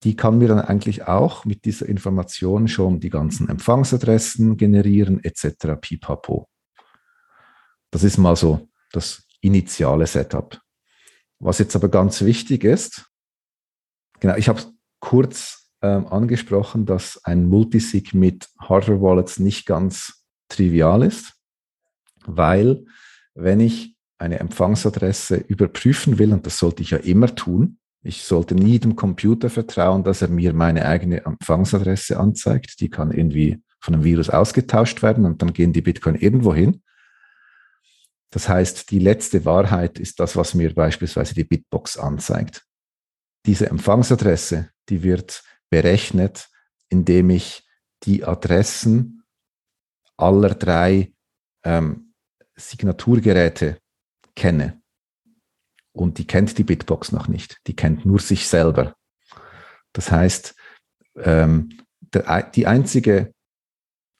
die kann mir dann eigentlich auch mit dieser Information schon die ganzen Empfangsadressen generieren etc. pipapo. Das ist mal so das initiale Setup. Was jetzt aber ganz wichtig ist, genau, ich habe kurz ähm, angesprochen, dass ein Multisig mit Hardware Wallets nicht ganz trivial ist, weil wenn ich eine Empfangsadresse überprüfen will, und das sollte ich ja immer tun, ich sollte nie dem Computer vertrauen, dass er mir meine eigene Empfangsadresse anzeigt. Die kann irgendwie von einem Virus ausgetauscht werden und dann gehen die Bitcoin irgendwo hin. Das heißt, die letzte Wahrheit ist das, was mir beispielsweise die Bitbox anzeigt. Diese Empfangsadresse, die wird berechnet, indem ich die Adressen aller drei ähm, Signaturgeräte kenne. Und die kennt die Bitbox noch nicht. Die kennt nur sich selber. Das heißt, ähm, der, die einzige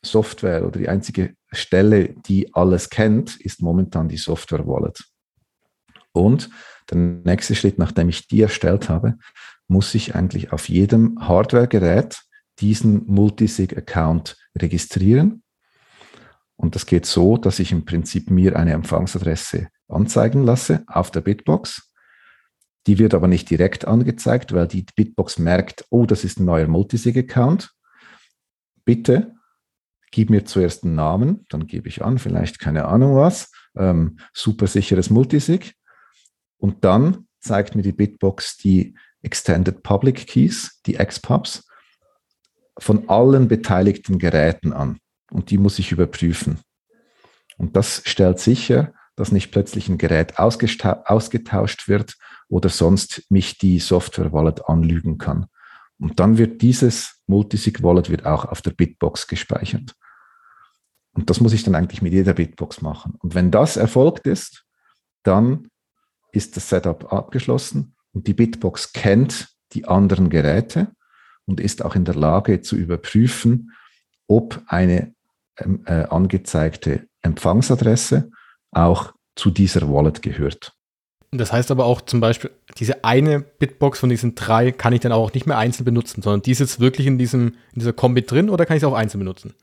Software oder die einzige Stelle, die alles kennt, ist momentan die Software Wallet. Und der nächste Schritt, nachdem ich die erstellt habe, muss ich eigentlich auf jedem Hardware-Gerät diesen Multisig-Account registrieren. Und das geht so, dass ich im Prinzip mir eine Empfangsadresse anzeigen lasse auf der Bitbox. Die wird aber nicht direkt angezeigt, weil die Bitbox merkt, oh, das ist ein neuer Multisig-Account. Bitte gib mir zuerst einen Namen, dann gebe ich an, vielleicht keine Ahnung was, ähm, super sicheres Multisig. Und dann zeigt mir die Bitbox die Extended Public Keys, die XPubs, von allen beteiligten Geräten an. Und die muss ich überprüfen. Und das stellt sicher, dass nicht plötzlich ein Gerät ausgetauscht wird oder sonst mich die Software-Wallet anlügen kann. Und dann wird dieses Multisig-Wallet wird auch auf der Bitbox gespeichert. Und das muss ich dann eigentlich mit jeder Bitbox machen. Und wenn das erfolgt ist, dann ist das Setup abgeschlossen und die Bitbox kennt die anderen Geräte und ist auch in der Lage zu überprüfen, ob eine ähm, äh, angezeigte Empfangsadresse auch zu dieser Wallet gehört. Das heißt aber auch zum Beispiel, diese eine Bitbox von diesen drei kann ich dann auch nicht mehr einzeln benutzen, sondern die ist jetzt wirklich in, diesem, in dieser Kombi drin oder kann ich es auch einzeln benutzen?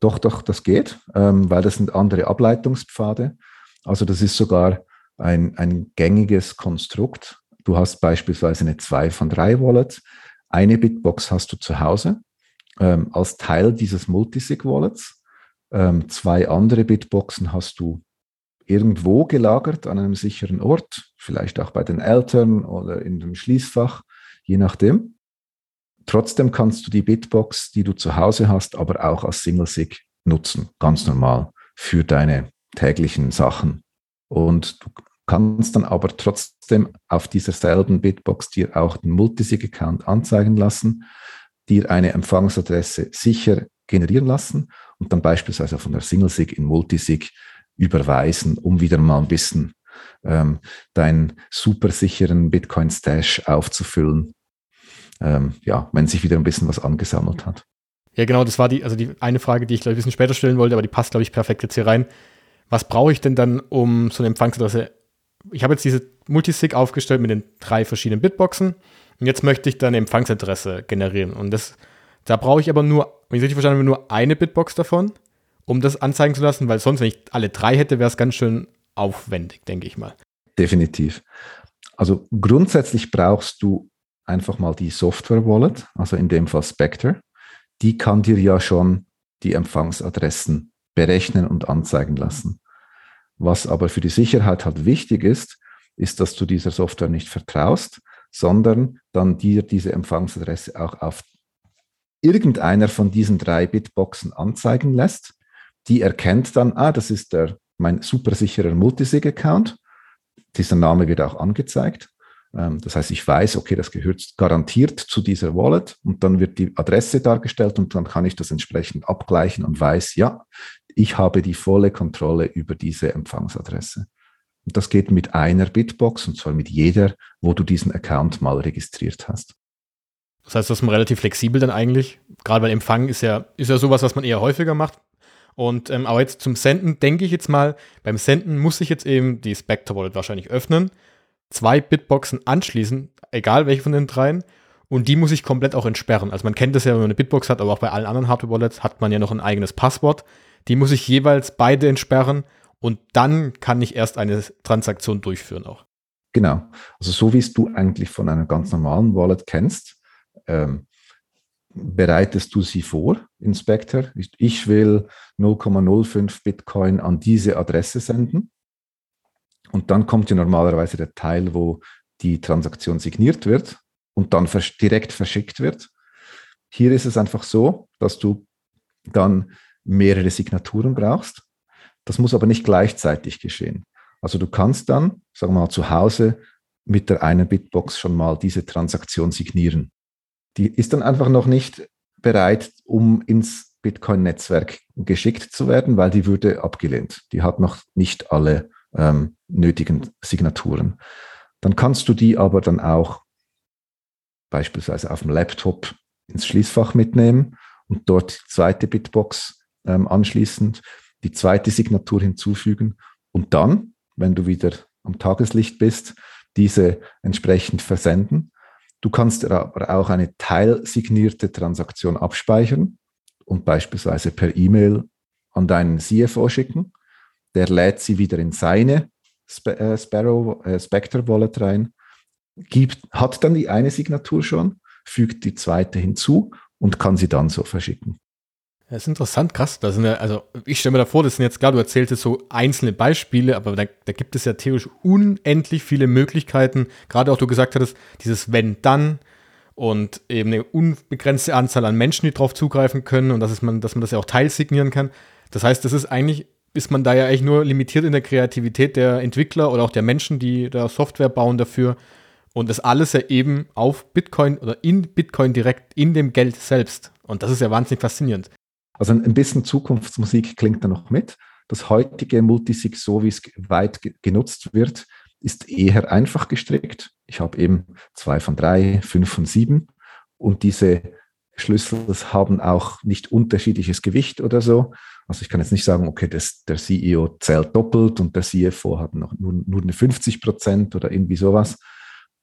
Doch, doch, das geht, ähm, weil das sind andere Ableitungspfade. Also das ist sogar ein, ein gängiges Konstrukt. Du hast beispielsweise eine 2 von 3 Wallet. Eine Bitbox hast du zu Hause ähm, als Teil dieses Multisig-Wallets. Ähm, zwei andere Bitboxen hast du irgendwo gelagert an einem sicheren Ort, vielleicht auch bei den Eltern oder in dem Schließfach, je nachdem. Trotzdem kannst du die Bitbox, die du zu Hause hast, aber auch als Single-Sig nutzen, ganz normal für deine täglichen Sachen. Und du kannst dann aber trotzdem auf dieser selben Bitbox dir auch den Multisig-Account anzeigen lassen, dir eine Empfangsadresse sicher generieren lassen und dann beispielsweise von der Single-Sig in Multisig überweisen, um wieder mal ein bisschen ähm, deinen super sicheren Bitcoin-Stash aufzufüllen. Ähm, ja, wenn sich wieder ein bisschen was angesammelt hat. Ja, genau, das war die, also die eine Frage, die ich glaube ein bisschen später stellen wollte, aber die passt, glaube ich, perfekt jetzt hier rein. Was brauche ich denn dann, um so eine Empfangsadresse? Ich habe jetzt diese Multisig aufgestellt mit den drei verschiedenen Bitboxen und jetzt möchte ich dann eine Empfangsadresse generieren. Und das, da brauche ich aber nur, wenn ich richtig verstanden habe, nur eine Bitbox davon um das anzeigen zu lassen, weil sonst, wenn ich alle drei hätte, wäre es ganz schön aufwendig, denke ich mal. Definitiv. Also grundsätzlich brauchst du einfach mal die Software-Wallet, also in dem Fall Spectre. Die kann dir ja schon die Empfangsadressen berechnen und anzeigen lassen. Was aber für die Sicherheit halt wichtig ist, ist, dass du dieser Software nicht vertraust, sondern dann dir diese Empfangsadresse auch auf irgendeiner von diesen drei Bitboxen anzeigen lässt die erkennt dann, ah, das ist der, mein supersicherer Multisig-Account. Dieser Name wird auch angezeigt. Ähm, das heißt, ich weiß, okay, das gehört garantiert zu dieser Wallet und dann wird die Adresse dargestellt und dann kann ich das entsprechend abgleichen und weiß, ja, ich habe die volle Kontrolle über diese Empfangsadresse. Und das geht mit einer Bitbox und zwar mit jeder, wo du diesen Account mal registriert hast. Das heißt, das ist relativ flexibel dann eigentlich. Gerade weil Empfang ist ja, ist ja sowas, was man eher häufiger macht. Und ähm, aber jetzt zum Senden denke ich jetzt mal, beim Senden muss ich jetzt eben die Spectre Wallet wahrscheinlich öffnen, zwei Bitboxen anschließen, egal welche von den dreien, und die muss ich komplett auch entsperren. Also man kennt das ja, wenn man eine Bitbox hat, aber auch bei allen anderen Hardware-Wallets hat man ja noch ein eigenes Passwort. Die muss ich jeweils beide entsperren und dann kann ich erst eine Transaktion durchführen auch. Genau. Also so wie es du eigentlich von einer ganz normalen Wallet kennst, ähm, bereitest du sie vor, Inspector? Ich will 0,05 Bitcoin an diese Adresse senden. Und dann kommt ja normalerweise der Teil, wo die Transaktion signiert wird und dann direkt verschickt wird. Hier ist es einfach so, dass du dann mehrere Signaturen brauchst. Das muss aber nicht gleichzeitig geschehen. Also du kannst dann, sagen wir mal, zu Hause mit der einen Bitbox schon mal diese Transaktion signieren die ist dann einfach noch nicht bereit, um ins Bitcoin-Netzwerk geschickt zu werden, weil die würde abgelehnt. Die hat noch nicht alle ähm, nötigen Signaturen. Dann kannst du die aber dann auch beispielsweise auf dem Laptop ins Schließfach mitnehmen und dort die zweite Bitbox ähm, anschließend die zweite Signatur hinzufügen und dann, wenn du wieder am Tageslicht bist, diese entsprechend versenden Du kannst aber auch eine teilsignierte Transaktion abspeichern und beispielsweise per E-Mail an deinen CFO schicken. Der lädt sie wieder in seine äh, Sparrow, äh, Spectre Wallet rein, gibt, hat dann die eine Signatur schon, fügt die zweite hinzu und kann sie dann so verschicken. Das ist interessant, krass. Das sind ja, also ich stelle mir da vor, das sind jetzt klar, du erzählst jetzt so einzelne Beispiele, aber da, da gibt es ja theoretisch unendlich viele Möglichkeiten. Gerade auch du gesagt hattest, dieses Wenn dann und eben eine unbegrenzte Anzahl an Menschen, die darauf zugreifen können und dass, man, dass man das ja auch teilsignieren kann. Das heißt, das ist eigentlich, ist man da ja eigentlich nur limitiert in der Kreativität der Entwickler oder auch der Menschen, die da Software bauen dafür. Und das alles ja eben auf Bitcoin oder in Bitcoin direkt in dem Geld selbst. Und das ist ja wahnsinnig faszinierend. Also ein bisschen Zukunftsmusik klingt da noch mit. Das heutige Multisig, so wie es weit genutzt wird, ist eher einfach gestrickt. Ich habe eben zwei von drei, fünf von sieben und diese Schlüssel haben auch nicht unterschiedliches Gewicht oder so. Also ich kann jetzt nicht sagen, okay, das, der CEO zählt doppelt und der CFO hat noch nur, nur eine 50 Prozent oder irgendwie sowas.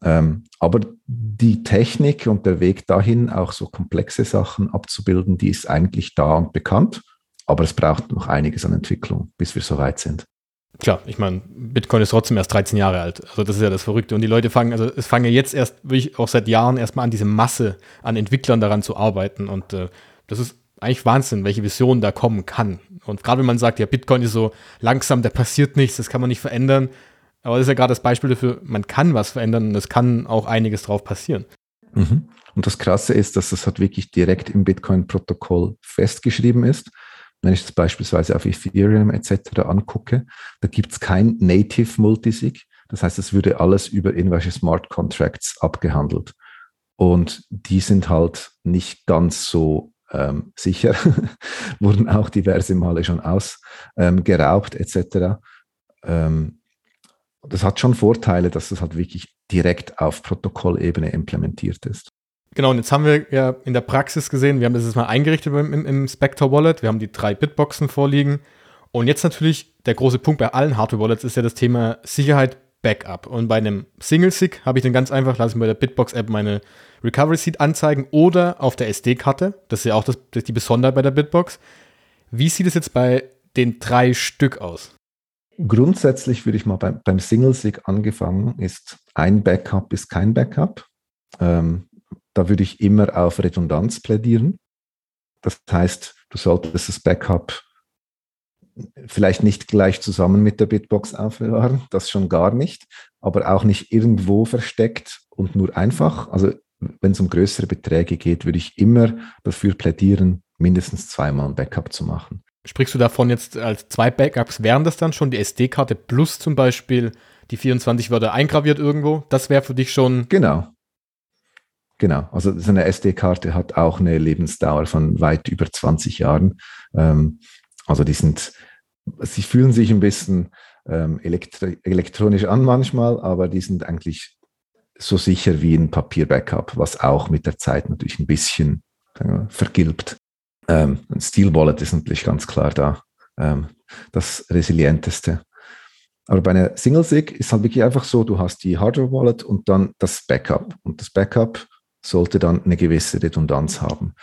Ähm, aber die Technik und der Weg dahin, auch so komplexe Sachen abzubilden, die ist eigentlich da und bekannt. Aber es braucht noch einiges an Entwicklung, bis wir so weit sind. Klar, ich meine, Bitcoin ist trotzdem erst 13 Jahre alt. Also das ist ja das Verrückte. Und die Leute fangen, also es fangen jetzt erst wirklich auch seit Jahren erstmal an, diese Masse an Entwicklern daran zu arbeiten. Und äh, das ist eigentlich Wahnsinn, welche Vision da kommen kann. Und gerade wenn man sagt, ja, Bitcoin ist so langsam, da passiert nichts, das kann man nicht verändern, aber das ist ja gerade das Beispiel dafür, man kann was verändern und es kann auch einiges drauf passieren. Mhm. Und das Krasse ist, dass das halt wirklich direkt im Bitcoin-Protokoll festgeschrieben ist. Wenn ich das beispielsweise auf Ethereum etc. angucke, da gibt es kein Native Multisig. Das heißt, es würde alles über irgendwelche Smart Contracts abgehandelt. Und die sind halt nicht ganz so ähm, sicher, wurden auch diverse Male schon ausgeraubt ähm, etc. Ähm, das hat schon Vorteile, dass es halt wirklich direkt auf Protokollebene implementiert ist. Genau, und jetzt haben wir ja in der Praxis gesehen, wir haben das jetzt mal eingerichtet im, im Spectre Wallet, wir haben die drei Bitboxen vorliegen. Und jetzt natürlich der große Punkt bei allen Hardware-Wallets ist ja das Thema Sicherheit, Backup. Und bei einem Single-Sig habe ich dann ganz einfach, lasse ich bei der Bitbox-App meine Recovery Seed anzeigen oder auf der SD-Karte. Das ist ja auch das, das die Besonderheit bei der Bitbox. Wie sieht es jetzt bei den drei Stück aus? Grundsätzlich würde ich mal beim, beim Single-Sig angefangen, ist ein Backup ist kein Backup. Ähm, da würde ich immer auf Redundanz plädieren. Das heißt, du solltest das Backup vielleicht nicht gleich zusammen mit der Bitbox aufbewahren, das schon gar nicht, aber auch nicht irgendwo versteckt und nur einfach. Also wenn es um größere Beträge geht, würde ich immer dafür plädieren, mindestens zweimal ein Backup zu machen. Sprichst du davon jetzt als zwei Backups? Wären das dann schon die SD-Karte plus zum Beispiel die 24 Wörter eingraviert irgendwo? Das wäre für dich schon. Genau. Genau. Also so eine SD-Karte hat auch eine Lebensdauer von weit über 20 Jahren. Ähm, also die sind, sie fühlen sich ein bisschen ähm, elektronisch an manchmal, aber die sind eigentlich so sicher wie ein Papier-Backup, was auch mit der Zeit natürlich ein bisschen wir, vergilbt. Ähm, ein Steel Wallet ist natürlich ganz klar da ähm, das resilienteste. Aber bei einer Single Sig ist halt wirklich einfach so, du hast die Hardware Wallet und dann das Backup. Und das Backup sollte dann eine gewisse Redundanz haben.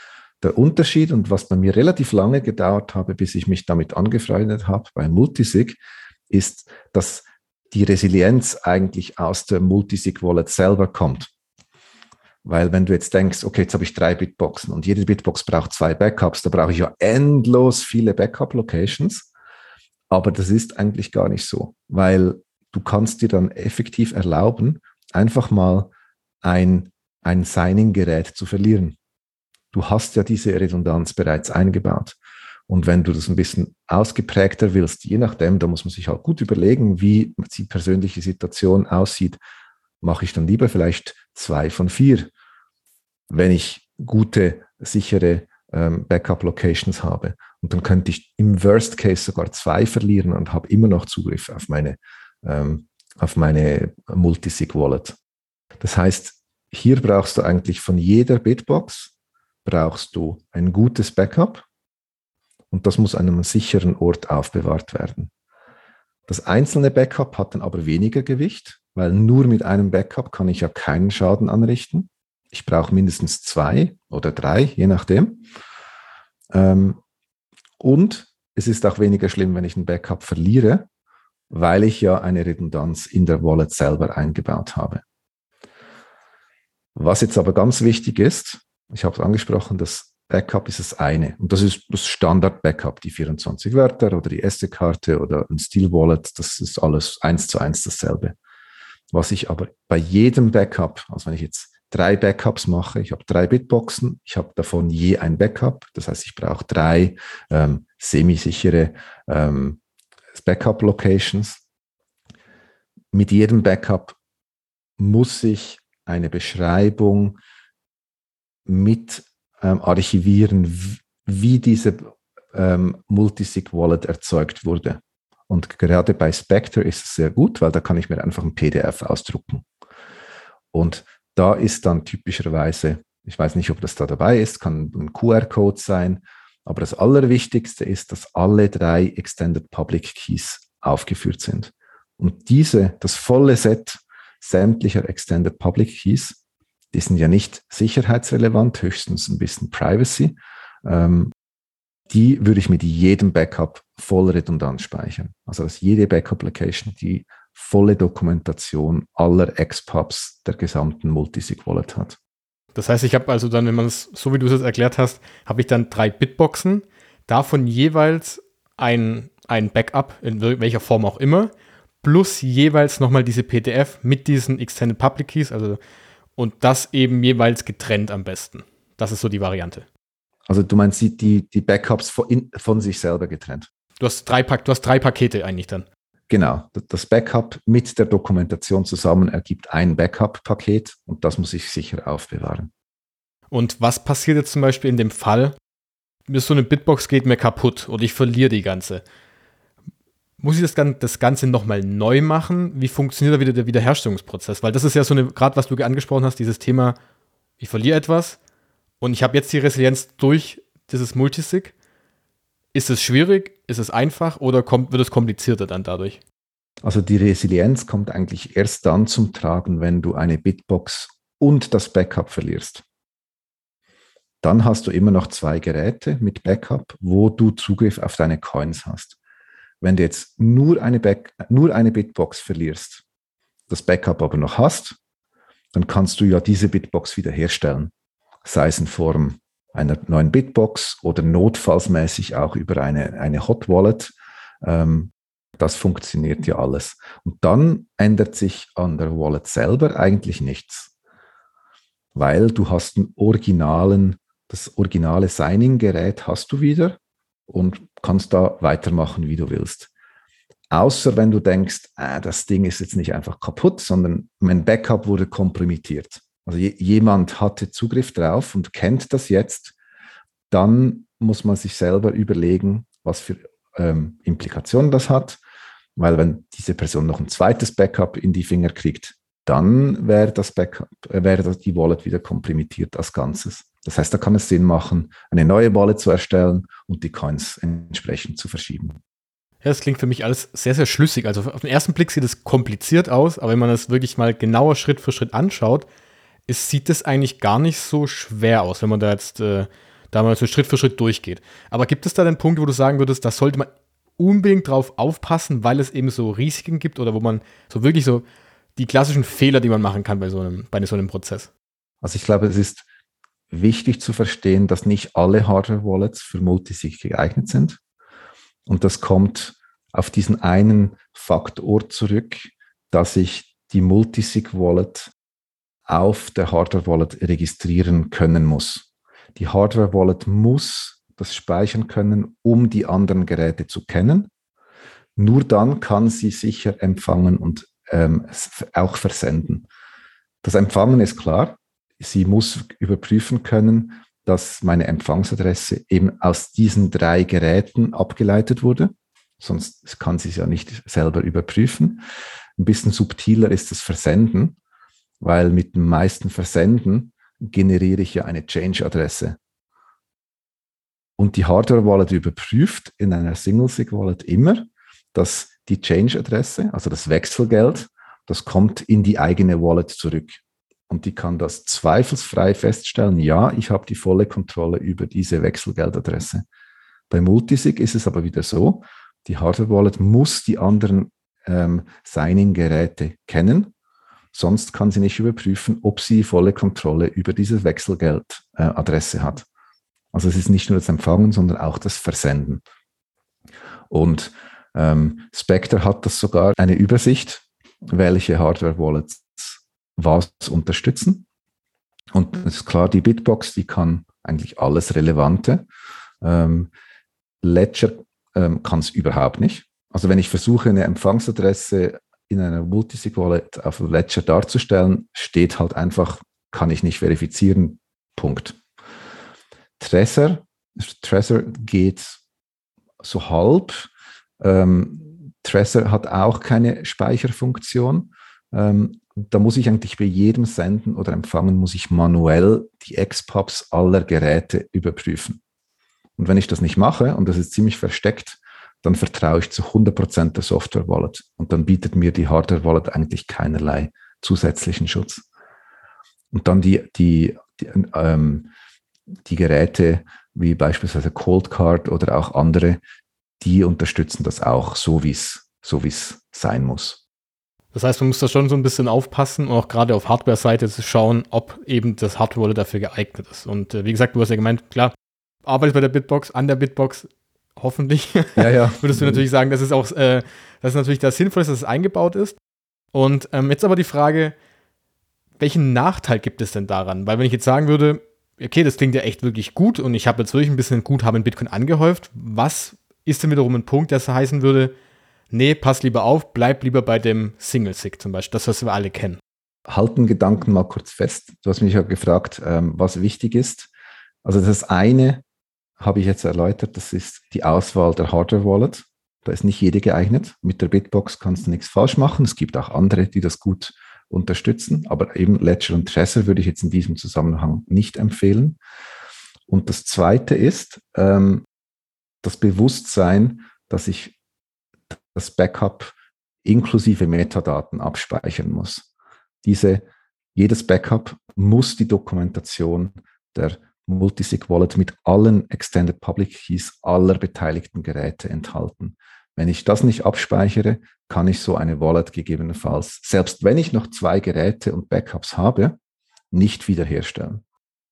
Der Unterschied und was bei mir relativ lange gedauert habe, bis ich mich damit angefreundet habe bei Multisig, ist, dass die Resilienz eigentlich aus der Multisig Wallet selber kommt. Weil wenn du jetzt denkst, okay, jetzt habe ich drei Bitboxen und jede Bitbox braucht zwei Backups, da brauche ich ja endlos viele Backup-Locations. Aber das ist eigentlich gar nicht so, weil du kannst dir dann effektiv erlauben, einfach mal ein, ein Signing-Gerät zu verlieren. Du hast ja diese Redundanz bereits eingebaut. Und wenn du das ein bisschen ausgeprägter willst, je nachdem, da muss man sich halt gut überlegen, wie die persönliche Situation aussieht, mache ich dann lieber vielleicht zwei von vier wenn ich gute, sichere ähm, Backup-Locations habe. Und dann könnte ich im Worst Case sogar zwei verlieren und habe immer noch Zugriff auf meine, ähm, meine Multisig-Wallet. Das heißt, hier brauchst du eigentlich von jeder Bitbox brauchst du ein gutes Backup und das muss an einem sicheren Ort aufbewahrt werden. Das einzelne Backup hat dann aber weniger Gewicht, weil nur mit einem Backup kann ich ja keinen Schaden anrichten. Ich brauche mindestens zwei oder drei, je nachdem. Ähm, und es ist auch weniger schlimm, wenn ich ein Backup verliere, weil ich ja eine Redundanz in der Wallet selber eingebaut habe. Was jetzt aber ganz wichtig ist, ich habe es angesprochen, das Backup ist das eine. Und das ist das Standard-Backup, die 24 Wörter oder die SD-Karte oder ein Steel-Wallet. Das ist alles eins zu eins dasselbe. Was ich aber bei jedem Backup, also wenn ich jetzt drei Backups mache, ich habe drei Bitboxen, ich habe davon je ein Backup. Das heißt, ich brauche drei ähm, semi-sichere ähm, Backup-Locations. Mit jedem Backup muss ich eine Beschreibung mit ähm, archivieren, wie diese ähm, Multisig-Wallet erzeugt wurde. Und gerade bei Spectre ist es sehr gut, weil da kann ich mir einfach ein PDF ausdrucken. Und da ist dann typischerweise, ich weiß nicht, ob das da dabei ist, kann ein QR-Code sein, aber das Allerwichtigste ist, dass alle drei Extended Public Keys aufgeführt sind. Und diese, das volle Set sämtlicher Extended Public Keys, die sind ja nicht sicherheitsrelevant, höchstens ein bisschen Privacy. Ähm, die würde ich mit jedem Backup voll redundant speichern. Also dass jede Backup-Location die volle Dokumentation aller Xpubs der gesamten Multisig-Wallet hat. Das heißt, ich habe also dann, wenn man es so wie du es jetzt erklärt hast, habe ich dann drei Bitboxen, davon jeweils ein, ein Backup, in welcher Form auch immer, plus jeweils nochmal diese PDF mit diesen Extended Public Keys, also und das eben jeweils getrennt am besten. Das ist so die Variante. Also du meinst die, die Backups von, in, von sich selber getrennt? Du hast, drei, du hast drei Pakete eigentlich dann. Genau, das Backup mit der Dokumentation zusammen ergibt ein Backup-Paket und das muss ich sicher aufbewahren. Und was passiert jetzt zum Beispiel in dem Fall, so eine Bitbox geht mir kaputt oder ich verliere die ganze? Muss ich das, das Ganze nochmal neu machen? Wie funktioniert da wieder der Wiederherstellungsprozess? Weil das ist ja so eine, gerade was du angesprochen hast, dieses Thema, ich verliere etwas und ich habe jetzt die Resilienz durch dieses Multisig. Ist es schwierig? Ist es einfach oder kommt, wird es komplizierter dann dadurch? Also die Resilienz kommt eigentlich erst dann zum Tragen, wenn du eine Bitbox und das Backup verlierst. Dann hast du immer noch zwei Geräte mit Backup, wo du Zugriff auf deine Coins hast. Wenn du jetzt nur eine, Back, nur eine Bitbox verlierst, das Backup aber noch hast, dann kannst du ja diese Bitbox wiederherstellen. Sei es in Form einer neuen Bitbox oder notfallsmäßig auch über eine, eine Hot Wallet. Ähm, das funktioniert ja alles. Und dann ändert sich an der Wallet selber eigentlich nichts, weil du hast einen originalen, das originale Signing-Gerät hast du wieder und kannst da weitermachen, wie du willst. Außer wenn du denkst, äh, das Ding ist jetzt nicht einfach kaputt, sondern mein Backup wurde kompromittiert. Also jemand hatte Zugriff drauf und kennt das jetzt, dann muss man sich selber überlegen, was für ähm, Implikationen das hat. Weil wenn diese Person noch ein zweites Backup in die Finger kriegt, dann wäre das Backup, äh, wäre die Wallet wieder kompromittiert als Ganzes. Das heißt, da kann es Sinn machen, eine neue Wallet zu erstellen und die Coins entsprechend zu verschieben. Ja, das klingt für mich alles sehr, sehr schlüssig. Also auf den ersten Blick sieht es kompliziert aus, aber wenn man das wirklich mal genauer Schritt für Schritt anschaut, ist, sieht es eigentlich gar nicht so schwer aus, wenn man da jetzt äh, da mal so Schritt für Schritt durchgeht. Aber gibt es da den Punkt, wo du sagen würdest, da sollte man unbedingt drauf aufpassen, weil es eben so Risiken gibt oder wo man so wirklich so die klassischen Fehler, die man machen kann bei so einem, bei so einem Prozess? Also ich glaube, es ist wichtig zu verstehen, dass nicht alle Hardware-Wallets für Multisig geeignet sind. Und das kommt auf diesen einen Faktor zurück, dass ich die Multisig-Wallet auf der Hardware-Wallet registrieren können muss. Die Hardware-Wallet muss das speichern können, um die anderen Geräte zu kennen. Nur dann kann sie sicher empfangen und ähm, auch versenden. Das Empfangen ist klar, sie muss überprüfen können, dass meine Empfangsadresse eben aus diesen drei Geräten abgeleitet wurde. Sonst kann sie es ja nicht selber überprüfen. Ein bisschen subtiler ist das Versenden, weil mit den meisten Versenden generiere ich ja eine Change-Adresse. Und die Hardware-Wallet überprüft in einer Single-Sig-Wallet immer, dass die Change-Adresse, also das Wechselgeld, das kommt in die eigene Wallet zurück und die kann das zweifelsfrei feststellen, ja, ich habe die volle Kontrolle über diese Wechselgeldadresse. Bei Multisig ist es aber wieder so, die Hardware Wallet muss die anderen ähm, Signing-Geräte kennen, sonst kann sie nicht überprüfen, ob sie volle Kontrolle über diese Wechselgeldadresse äh, hat. Also es ist nicht nur das Empfangen, sondern auch das Versenden. Und ähm, Spectre hat das sogar eine Übersicht, welche Hardware-Wallets was unterstützen. Und es ist klar, die Bitbox, die kann eigentlich alles Relevante. Ähm, Ledger ähm, kann es überhaupt nicht. Also wenn ich versuche, eine Empfangsadresse in einer Multisig-Wallet auf Ledger darzustellen, steht halt einfach, kann ich nicht verifizieren, Punkt. Trezor, Trezor geht so halb. Ähm, Trezor hat auch keine Speicherfunktion. Ähm, da muss ich eigentlich bei jedem Senden oder Empfangen, muss ich manuell die XPubs aller Geräte überprüfen. Und wenn ich das nicht mache, und das ist ziemlich versteckt, dann vertraue ich zu 100% der Software-Wallet. Und dann bietet mir die Hardware-Wallet eigentlich keinerlei zusätzlichen Schutz. Und dann die, die, die, ähm, die Geräte wie beispielsweise Coldcard oder auch andere, die unterstützen das auch so, wie es so sein muss. Das heißt, man muss da schon so ein bisschen aufpassen und auch gerade auf Hardware-Seite zu schauen, ob eben das Hardware dafür geeignet ist. Und äh, wie gesagt, du hast ja gemeint, klar, arbeitest bei der Bitbox, an der Bitbox, hoffentlich. Ja, ja. Würdest du natürlich sagen, dass es auch, äh, dass natürlich das sinnvoll ist, dass es eingebaut ist. Und ähm, jetzt aber die Frage, welchen Nachteil gibt es denn daran? Weil wenn ich jetzt sagen würde, okay, das klingt ja echt wirklich gut und ich habe jetzt wirklich ein bisschen Guthaben in Bitcoin angehäuft, was ist denn wiederum ein Punkt, der heißen würde, nee, pass lieber auf, bleib lieber bei dem Single-Sig zum Beispiel, das, was wir alle kennen. Halten Gedanken mal kurz fest. Du hast mich ja gefragt, ähm, was wichtig ist. Also das eine habe ich jetzt erläutert, das ist die Auswahl der Hardware-Wallet. Da ist nicht jede geeignet. Mit der Bitbox kannst du nichts falsch machen. Es gibt auch andere, die das gut unterstützen, aber eben Ledger und Trezor würde ich jetzt in diesem Zusammenhang nicht empfehlen. Und das Zweite ist ähm, das Bewusstsein, dass ich das Backup inklusive Metadaten abspeichern muss. Diese, jedes Backup muss die Dokumentation der Multisig Wallet mit allen Extended Public Keys aller beteiligten Geräte enthalten. Wenn ich das nicht abspeichere, kann ich so eine Wallet gegebenenfalls, selbst wenn ich noch zwei Geräte und Backups habe, nicht wiederherstellen.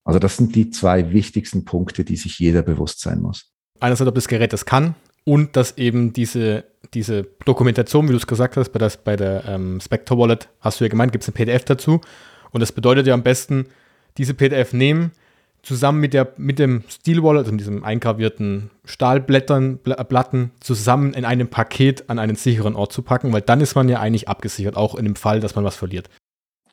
Also das sind die zwei wichtigsten Punkte, die sich jeder bewusst sein muss. Einerseits, ob das Gerät das kann und dass eben diese, diese Dokumentation, wie du es gesagt hast, bei, das, bei der ähm, Spectre Wallet, hast du ja gemeint, gibt es ein PDF dazu. Und das bedeutet ja am besten, diese PDF nehmen, zusammen mit, der, mit dem Steel Wallet, also diesem eingravierten Stahlblättern, Platten, zusammen in einem Paket an einen sicheren Ort zu packen, weil dann ist man ja eigentlich abgesichert, auch in dem Fall, dass man was verliert.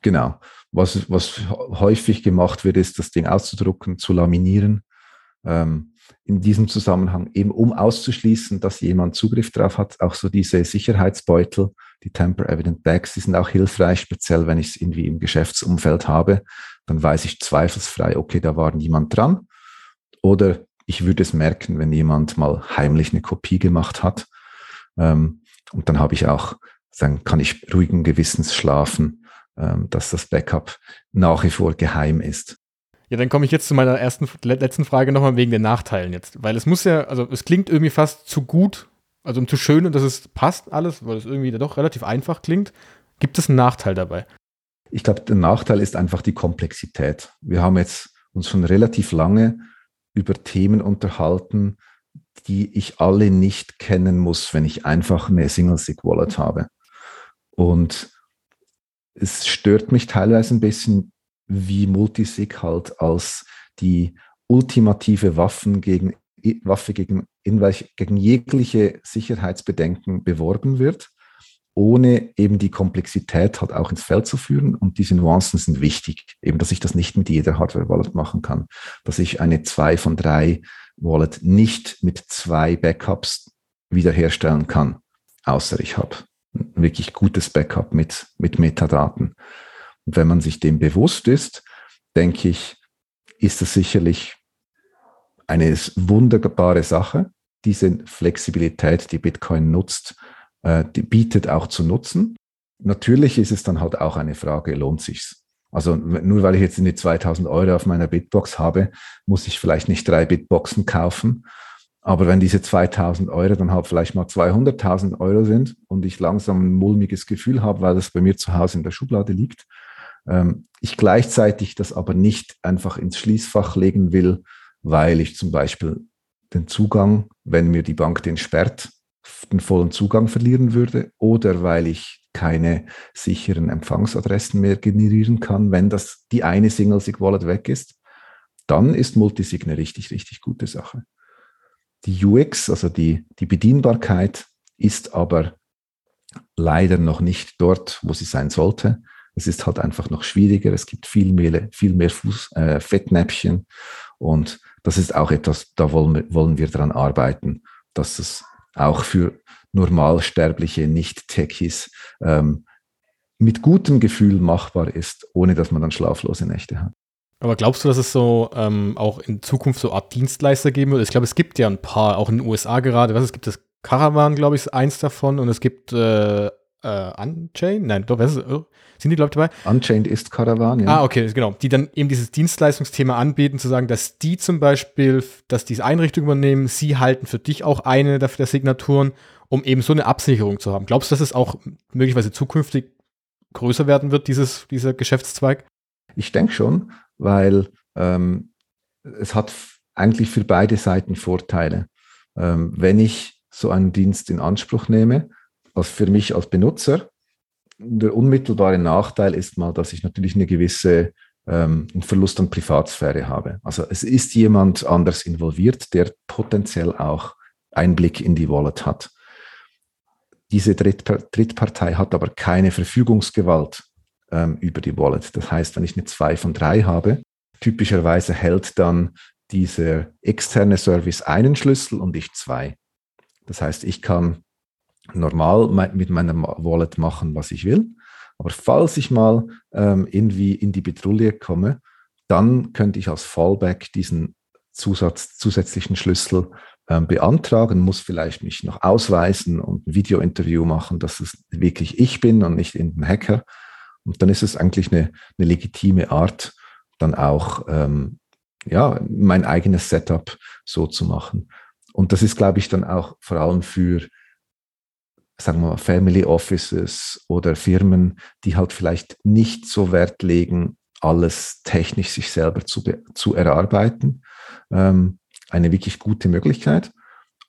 Genau. Was, was häufig gemacht wird, ist, das Ding auszudrucken, zu laminieren. Ähm, in diesem Zusammenhang eben um auszuschließen, dass jemand Zugriff drauf hat, auch so diese Sicherheitsbeutel, die Tamper Evident Bags, die sind auch hilfreich, speziell wenn ich es irgendwie im Geschäftsumfeld habe, dann weiß ich zweifelsfrei, okay, da war niemand dran. Oder ich würde es merken, wenn jemand mal heimlich eine Kopie gemacht hat. Ähm, und dann habe ich auch, dann kann ich ruhigen Gewissens schlafen, ähm, dass das Backup nach wie vor geheim ist. Ja, dann komme ich jetzt zu meiner ersten, letzten Frage nochmal wegen den Nachteilen jetzt. Weil es muss ja, also es klingt irgendwie fast zu gut, also zu schön und dass es passt alles, weil es irgendwie doch relativ einfach klingt. Gibt es einen Nachteil dabei? Ich glaube, der Nachteil ist einfach die Komplexität. Wir haben jetzt uns schon relativ lange über Themen unterhalten, die ich alle nicht kennen muss, wenn ich einfach eine Single-Sig-Wallet habe. Und es stört mich teilweise ein bisschen, wie Multisig halt als die ultimative Waffen gegen, Waffe gegen, gegen jegliche Sicherheitsbedenken beworben wird, ohne eben die Komplexität halt auch ins Feld zu führen. Und diese Nuancen sind wichtig, eben dass ich das nicht mit jeder Hardware-Wallet machen kann, dass ich eine 2 von 3 Wallet nicht mit zwei Backups wiederherstellen kann, außer ich habe ein wirklich gutes Backup mit, mit Metadaten. Und wenn man sich dem bewusst ist, denke ich, ist das sicherlich eine wunderbare Sache, diese Flexibilität, die Bitcoin nutzt, äh, die bietet auch zu nutzen. Natürlich ist es dann halt auch eine Frage, lohnt sich's? Also nur weil ich jetzt die 2000 Euro auf meiner Bitbox habe, muss ich vielleicht nicht drei Bitboxen kaufen. Aber wenn diese 2000 Euro dann halt vielleicht mal 200.000 Euro sind und ich langsam ein mulmiges Gefühl habe, weil das bei mir zu Hause in der Schublade liegt, ich gleichzeitig das aber nicht einfach ins Schließfach legen will, weil ich zum Beispiel den Zugang, wenn mir die Bank den sperrt, den vollen Zugang verlieren würde oder weil ich keine sicheren Empfangsadressen mehr generieren kann, wenn das die eine Single-Sig Wallet weg ist, dann ist Multisig eine richtig, richtig gute Sache. Die UX, also die, die Bedienbarkeit, ist aber leider noch nicht dort, wo sie sein sollte. Es ist halt einfach noch schwieriger. Es gibt viel mehr, viel mehr Fuß, äh, Fettnäpfchen. Und das ist auch etwas, da wollen, wollen wir daran arbeiten, dass es auch für normalsterbliche Nicht-Techies ähm, mit gutem Gefühl machbar ist, ohne dass man dann schlaflose Nächte hat. Aber glaubst du, dass es so ähm, auch in Zukunft so Art Dienstleister geben wird? Ich glaube, es gibt ja ein paar, auch in den USA gerade. Was es gibt das Caravan, glaube ich, ist eins davon und es gibt äh, äh, Unchained? Nein, doch, was ist, oh, sind die, glaube ich, dabei? Unchained ist Caravan, ja. Ah, okay, genau. Die dann eben dieses Dienstleistungsthema anbieten, zu sagen, dass die zum Beispiel, dass diese Einrichtung übernehmen, sie halten für dich auch eine der, der Signaturen, um eben so eine Absicherung zu haben. Glaubst du, dass es auch möglicherweise zukünftig größer werden wird, dieses, dieser Geschäftszweig? Ich denke schon, weil ähm, es hat eigentlich für beide Seiten Vorteile. Ähm, wenn ich so einen Dienst in Anspruch nehme, was für mich als Benutzer der unmittelbare Nachteil ist mal, dass ich natürlich eine gewisse ähm, einen Verlust an Privatsphäre habe. Also es ist jemand anders involviert, der potenziell auch Einblick in die Wallet hat. Diese Drittpartei hat aber keine Verfügungsgewalt ähm, über die Wallet. Das heißt, wenn ich eine 2 von 3 habe, typischerweise hält dann dieser externe Service einen Schlüssel und ich zwei. Das heißt, ich kann normal mit meiner Wallet machen, was ich will. Aber falls ich mal ähm, irgendwie in die Petrouille komme, dann könnte ich als Fallback diesen Zusatz, zusätzlichen Schlüssel ähm, beantragen, muss vielleicht mich noch ausweisen und ein Videointerview machen, dass es wirklich ich bin und nicht irgendein Hacker. Und dann ist es eigentlich eine, eine legitime Art, dann auch ähm, ja, mein eigenes Setup so zu machen. Und das ist, glaube ich, dann auch vor allem für sagen wir mal, Family Offices oder Firmen, die halt vielleicht nicht so Wert legen, alles technisch sich selber zu, zu erarbeiten. Ähm, eine wirklich gute Möglichkeit,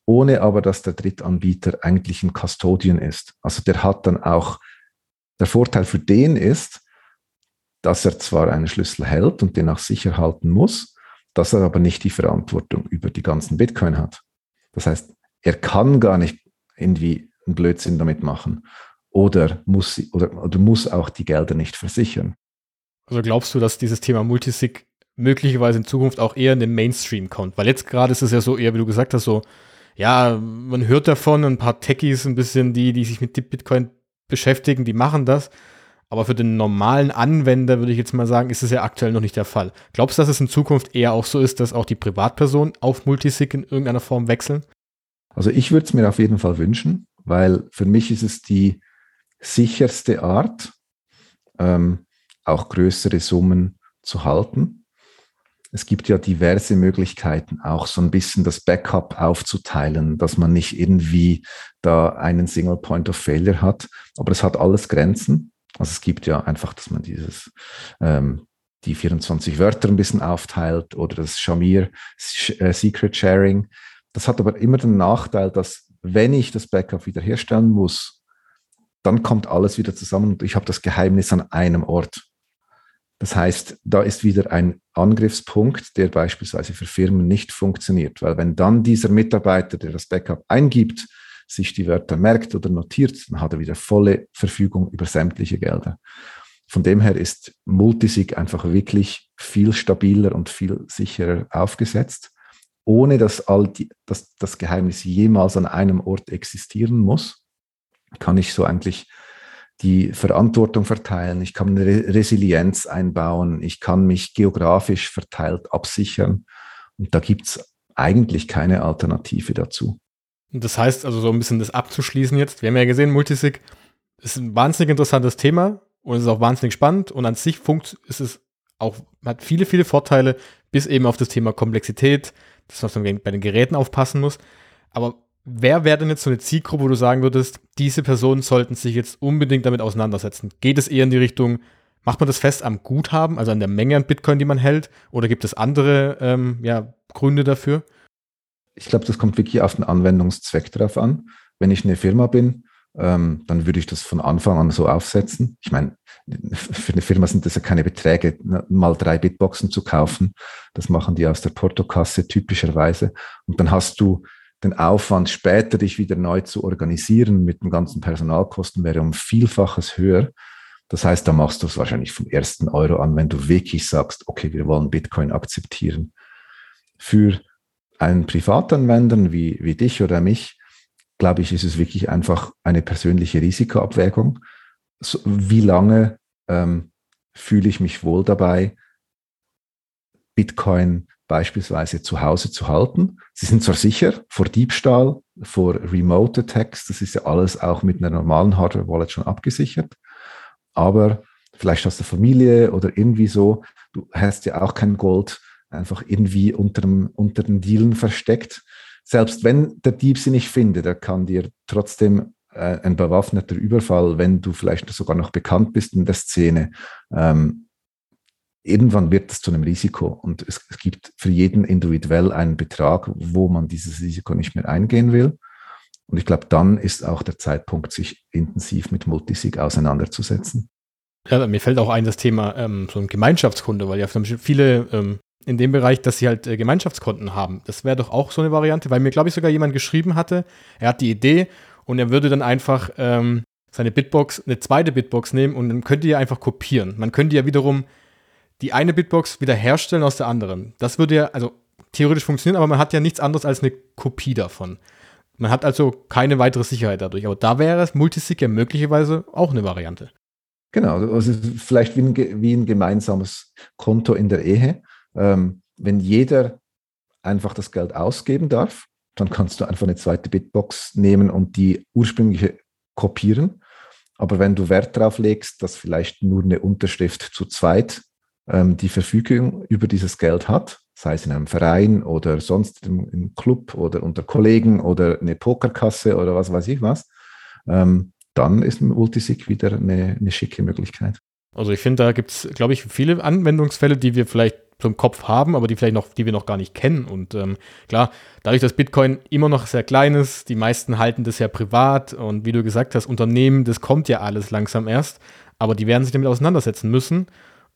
ohne aber, dass der Drittanbieter eigentlich ein Custodian ist. Also der hat dann auch, der Vorteil für den ist, dass er zwar einen Schlüssel hält und den auch sicher halten muss, dass er aber nicht die Verantwortung über die ganzen Bitcoin hat. Das heißt, er kann gar nicht irgendwie einen Blödsinn damit machen oder muss, oder, oder muss auch die Gelder nicht versichern. Also glaubst du, dass dieses Thema Multisig möglicherweise in Zukunft auch eher in den Mainstream kommt? Weil jetzt gerade ist es ja so eher, wie du gesagt hast, so, ja, man hört davon, ein paar Techies, ein bisschen die, die sich mit Bitcoin beschäftigen, die machen das. Aber für den normalen Anwender würde ich jetzt mal sagen, ist es ja aktuell noch nicht der Fall. Glaubst du, dass es in Zukunft eher auch so ist, dass auch die Privatpersonen auf Multisig in irgendeiner Form wechseln? Also ich würde es mir auf jeden Fall wünschen weil für mich ist es die sicherste Art, ähm, auch größere Summen zu halten. Es gibt ja diverse Möglichkeiten, auch so ein bisschen das Backup aufzuteilen, dass man nicht irgendwie da einen Single Point of Failure hat. Aber es hat alles Grenzen. Also es gibt ja einfach, dass man dieses ähm, die 24 Wörter ein bisschen aufteilt oder das Shamir äh, Secret Sharing. Das hat aber immer den Nachteil, dass wenn ich das Backup wiederherstellen muss, dann kommt alles wieder zusammen und ich habe das Geheimnis an einem Ort. Das heißt, da ist wieder ein Angriffspunkt, der beispielsweise für Firmen nicht funktioniert, weil wenn dann dieser Mitarbeiter, der das Backup eingibt, sich die Wörter merkt oder notiert, dann hat er wieder volle Verfügung über sämtliche Gelder. Von dem her ist Multisig einfach wirklich viel stabiler und viel sicherer aufgesetzt ohne dass, all die, dass das Geheimnis jemals an einem Ort existieren muss, kann ich so eigentlich die Verantwortung verteilen, ich kann eine Resilienz einbauen, ich kann mich geografisch verteilt absichern. Und da gibt es eigentlich keine Alternative dazu. Das heißt also so ein bisschen das abzuschließen jetzt. Wir haben ja gesehen, Multisig ist ein wahnsinnig interessantes Thema und es ist auch wahnsinnig spannend und an sich funkt, ist es auch, hat viele, viele Vorteile, bis eben auf das Thema Komplexität, das, was man bei den Geräten aufpassen muss. Aber wer wäre denn jetzt so eine Zielgruppe, wo du sagen würdest, diese Personen sollten sich jetzt unbedingt damit auseinandersetzen? Geht es eher in die Richtung, Macht man das fest am Guthaben, also an der Menge an Bitcoin, die man hält? Oder gibt es andere ähm, ja, Gründe dafür? Ich glaube, das kommt wirklich auf den Anwendungszweck drauf an. Wenn ich eine Firma bin, ähm, dann würde ich das von Anfang an so aufsetzen. Ich meine, für eine Firma sind das ja keine Beträge, ne, mal drei Bitboxen zu kaufen. Das machen die aus der Portokasse typischerweise. Und dann hast du den Aufwand, später dich wieder neu zu organisieren mit den ganzen Personalkosten, wäre um Vielfaches höher. Das heißt, da machst du es wahrscheinlich vom ersten Euro an, wenn du wirklich sagst, okay, wir wollen Bitcoin akzeptieren. Für einen Privatanwender wie, wie dich oder mich, glaube ich, ist es wirklich einfach eine persönliche Risikoabwägung. So, wie lange ähm, fühle ich mich wohl dabei, Bitcoin beispielsweise zu Hause zu halten. Sie sind zwar sicher vor Diebstahl, vor Remote Attacks, das ist ja alles auch mit einer normalen Hardware-Wallet schon abgesichert, aber vielleicht hast du Familie oder irgendwie so, du hast ja auch kein Gold einfach irgendwie unterm, unter den Dielen versteckt. Selbst wenn der Dieb sie nicht findet, er kann dir trotzdem äh, ein bewaffneter Überfall, wenn du vielleicht sogar noch bekannt bist in der Szene, ähm, irgendwann wird es zu einem Risiko und es, es, gibt für jeden individuell einen Betrag, wo man dieses Risiko nicht mehr eingehen will. Und ich glaube, dann ist auch der Zeitpunkt, sich intensiv mit Multisig auseinanderzusetzen. Ja, mir fällt auch ein das Thema ähm, so ein Gemeinschaftskunde, weil ja viele ähm, in dem Bereich, dass sie halt äh, Gemeinschaftskonten haben. Das wäre doch auch so eine Variante, weil mir, glaube ich, sogar jemand geschrieben hatte, er hat die Idee und er würde dann einfach ähm, seine Bitbox, eine zweite Bitbox nehmen und dann könnte ihr einfach kopieren. Man könnte ja wiederum die eine Bitbox wieder herstellen aus der anderen. Das würde ja, also theoretisch funktionieren, aber man hat ja nichts anderes als eine Kopie davon. Man hat also keine weitere Sicherheit dadurch. Aber da wäre es Multisig ja möglicherweise auch eine Variante. Genau, also vielleicht wie ein, wie ein gemeinsames Konto in der Ehe. Ähm, wenn jeder einfach das Geld ausgeben darf, dann kannst du einfach eine zweite Bitbox nehmen und die ursprüngliche kopieren. Aber wenn du Wert darauf legst, dass vielleicht nur eine Unterschrift zu zweit ähm, die Verfügung über dieses Geld hat, sei es in einem Verein oder sonst im, im Club oder unter Kollegen oder eine Pokerkasse oder was weiß ich was, ähm, dann ist Multisig wieder eine, eine schicke Möglichkeit. Also ich finde, da gibt es, glaube ich, viele Anwendungsfälle, die wir vielleicht im Kopf haben, aber die vielleicht noch, die wir noch gar nicht kennen. Und ähm, klar, dadurch, dass Bitcoin immer noch sehr klein ist, die meisten halten das ja privat und wie du gesagt hast, Unternehmen, das kommt ja alles langsam erst, aber die werden sich damit auseinandersetzen müssen.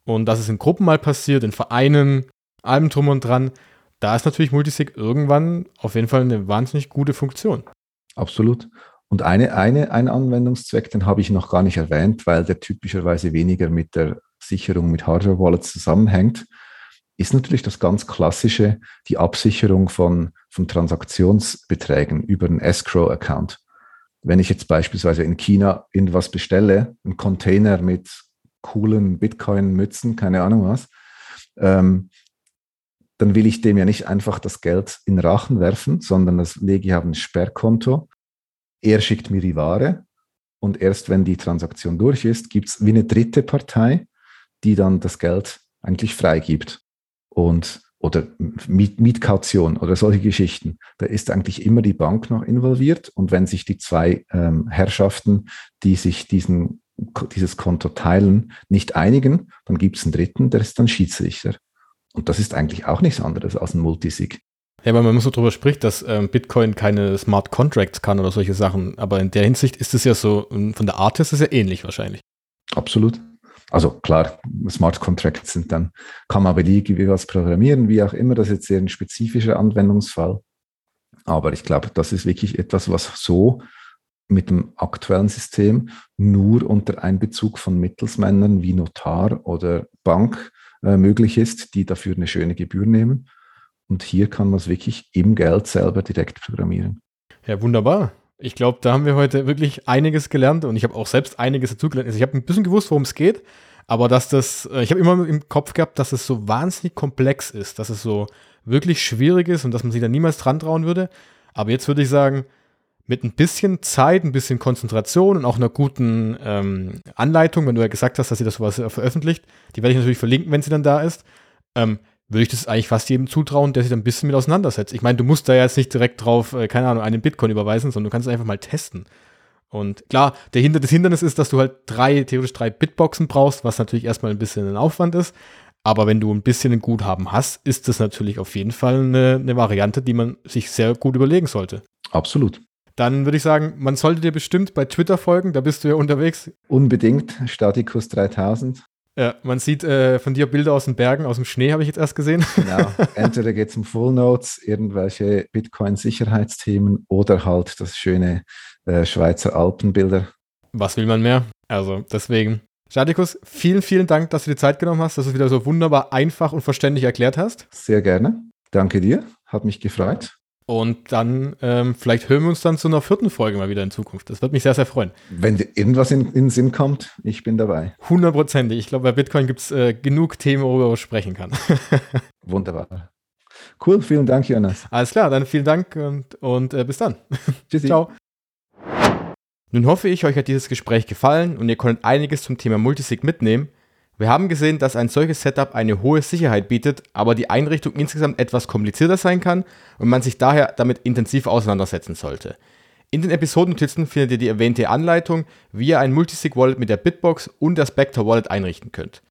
Und dass es in Gruppen mal passiert, in Vereinen, allem drum und dran, da ist natürlich Multisig irgendwann auf jeden Fall eine wahnsinnig gute Funktion. Absolut. Und eine, eine, ein Anwendungszweck, den habe ich noch gar nicht erwähnt, weil der typischerweise weniger mit der Sicherung mit Hardware-Wallets zusammenhängt, ist natürlich das ganz klassische, die Absicherung von, von Transaktionsbeträgen über einen Escrow-Account. Wenn ich jetzt beispielsweise in China irgendwas bestelle, einen Container mit coolen Bitcoin-Mützen, keine Ahnung was, ähm, dann will ich dem ja nicht einfach das Geld in Rachen werfen, sondern das lege ich auf ein Sperrkonto er schickt mir die Ware und erst wenn die Transaktion durch ist, gibt es wie eine dritte Partei, die dann das Geld eigentlich freigibt. Und oder Miet, Mietkaution oder solche Geschichten. Da ist eigentlich immer die Bank noch involviert. Und wenn sich die zwei ähm, Herrschaften, die sich diesen, dieses Konto teilen, nicht einigen, dann gibt es einen dritten, der ist dann Schiedsrichter. Und das ist eigentlich auch nichts anderes als ein Multisig. Ja, weil man so drüber spricht, dass ähm, Bitcoin keine Smart Contracts kann oder solche Sachen. Aber in der Hinsicht ist es ja so, ähm, von der Art ist es ja ähnlich wahrscheinlich. Absolut. Also klar, Smart Contracts sind dann, kann man beliebig was programmieren, wie auch immer. Das ist jetzt sehr ein spezifischer Anwendungsfall. Aber ich glaube, das ist wirklich etwas, was so mit dem aktuellen System nur unter Einbezug von Mittelsmännern wie Notar oder Bank äh, möglich ist, die dafür eine schöne Gebühr nehmen. Und hier kann man es wirklich im Geld selber direkt programmieren. Ja, wunderbar. Ich glaube, da haben wir heute wirklich einiges gelernt und ich habe auch selbst einiges dazu gelernt. Also ich habe ein bisschen gewusst, worum es geht, aber dass das, äh, ich habe immer im Kopf gehabt, dass es so wahnsinnig komplex ist, dass es so wirklich schwierig ist und dass man sich da niemals dran trauen würde. Aber jetzt würde ich sagen, mit ein bisschen Zeit, ein bisschen Konzentration und auch einer guten ähm, Anleitung, wenn du ja gesagt hast, dass sie das sowas veröffentlicht, die werde ich natürlich verlinken, wenn sie dann da ist, ähm, würde ich das eigentlich fast jedem zutrauen, der sich da ein bisschen mit auseinandersetzt. Ich meine, du musst da jetzt nicht direkt drauf, äh, keine Ahnung, einen Bitcoin überweisen, sondern du kannst es einfach mal testen. Und klar, der Hinder das Hindernis ist, dass du halt drei, theoretisch drei Bitboxen brauchst, was natürlich erstmal ein bisschen ein Aufwand ist. Aber wenn du ein bisschen ein Guthaben hast, ist das natürlich auf jeden Fall eine, eine Variante, die man sich sehr gut überlegen sollte. Absolut. Dann würde ich sagen, man sollte dir bestimmt bei Twitter folgen, da bist du ja unterwegs. Unbedingt, Statikus 3000. Ja, man sieht äh, von dir Bilder aus den Bergen, aus dem Schnee habe ich jetzt erst gesehen. Genau. Entweder geht es um Full Notes, irgendwelche Bitcoin-Sicherheitsthemen oder halt das schöne äh, Schweizer Alpenbilder. Was will man mehr? Also deswegen. Statikus, vielen, vielen Dank, dass du dir Zeit genommen hast, dass du es wieder so wunderbar einfach und verständlich erklärt hast. Sehr gerne. Danke dir. Hat mich gefreut. Und dann, ähm, vielleicht hören wir uns dann zu einer vierten Folge mal wieder in Zukunft. Das wird mich sehr, sehr freuen. Wenn dir irgendwas in, in den Sinn kommt, ich bin dabei. Hundertprozentig. Ich glaube, bei Bitcoin gibt es äh, genug Themen, worüber man sprechen kann. Wunderbar. Cool, vielen Dank, Jonas. Alles klar, dann vielen Dank und, und äh, bis dann. Tschüssi. Ciao. Nun hoffe ich, euch hat dieses Gespräch gefallen und ihr konntet einiges zum Thema Multisig mitnehmen. Wir haben gesehen, dass ein solches Setup eine hohe Sicherheit bietet, aber die Einrichtung insgesamt etwas komplizierter sein kann und man sich daher damit intensiv auseinandersetzen sollte. In den Episodennotizen findet ihr die erwähnte Anleitung, wie ihr ein Multisig-Wallet mit der Bitbox und der Spectre Wallet einrichten könnt.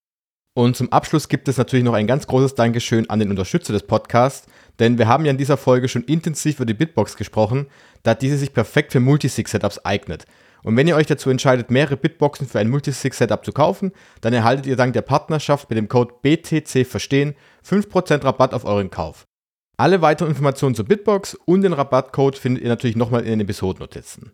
Und zum Abschluss gibt es natürlich noch ein ganz großes Dankeschön an den Unterstützer des Podcasts, denn wir haben ja in dieser Folge schon intensiv über die Bitbox gesprochen, da diese sich perfekt für Multisig-Setups eignet. Und wenn ihr euch dazu entscheidet, mehrere Bitboxen für ein Multisig-Setup zu kaufen, dann erhaltet ihr dank der Partnerschaft mit dem Code BTC Verstehen 5% Rabatt auf euren Kauf. Alle weiteren Informationen zur Bitbox und den Rabattcode findet ihr natürlich nochmal in den Episodennotizen.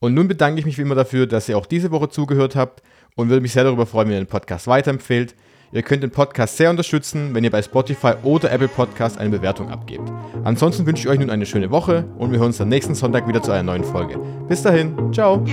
Und nun bedanke ich mich wie immer dafür, dass ihr auch diese Woche zugehört habt und würde mich sehr darüber freuen, wenn ihr den Podcast weiterempfehlt. Ihr könnt den Podcast sehr unterstützen, wenn ihr bei Spotify oder Apple Podcast eine Bewertung abgebt. Ansonsten wünsche ich euch nun eine schöne Woche und wir hören uns am nächsten Sonntag wieder zu einer neuen Folge. Bis dahin, ciao!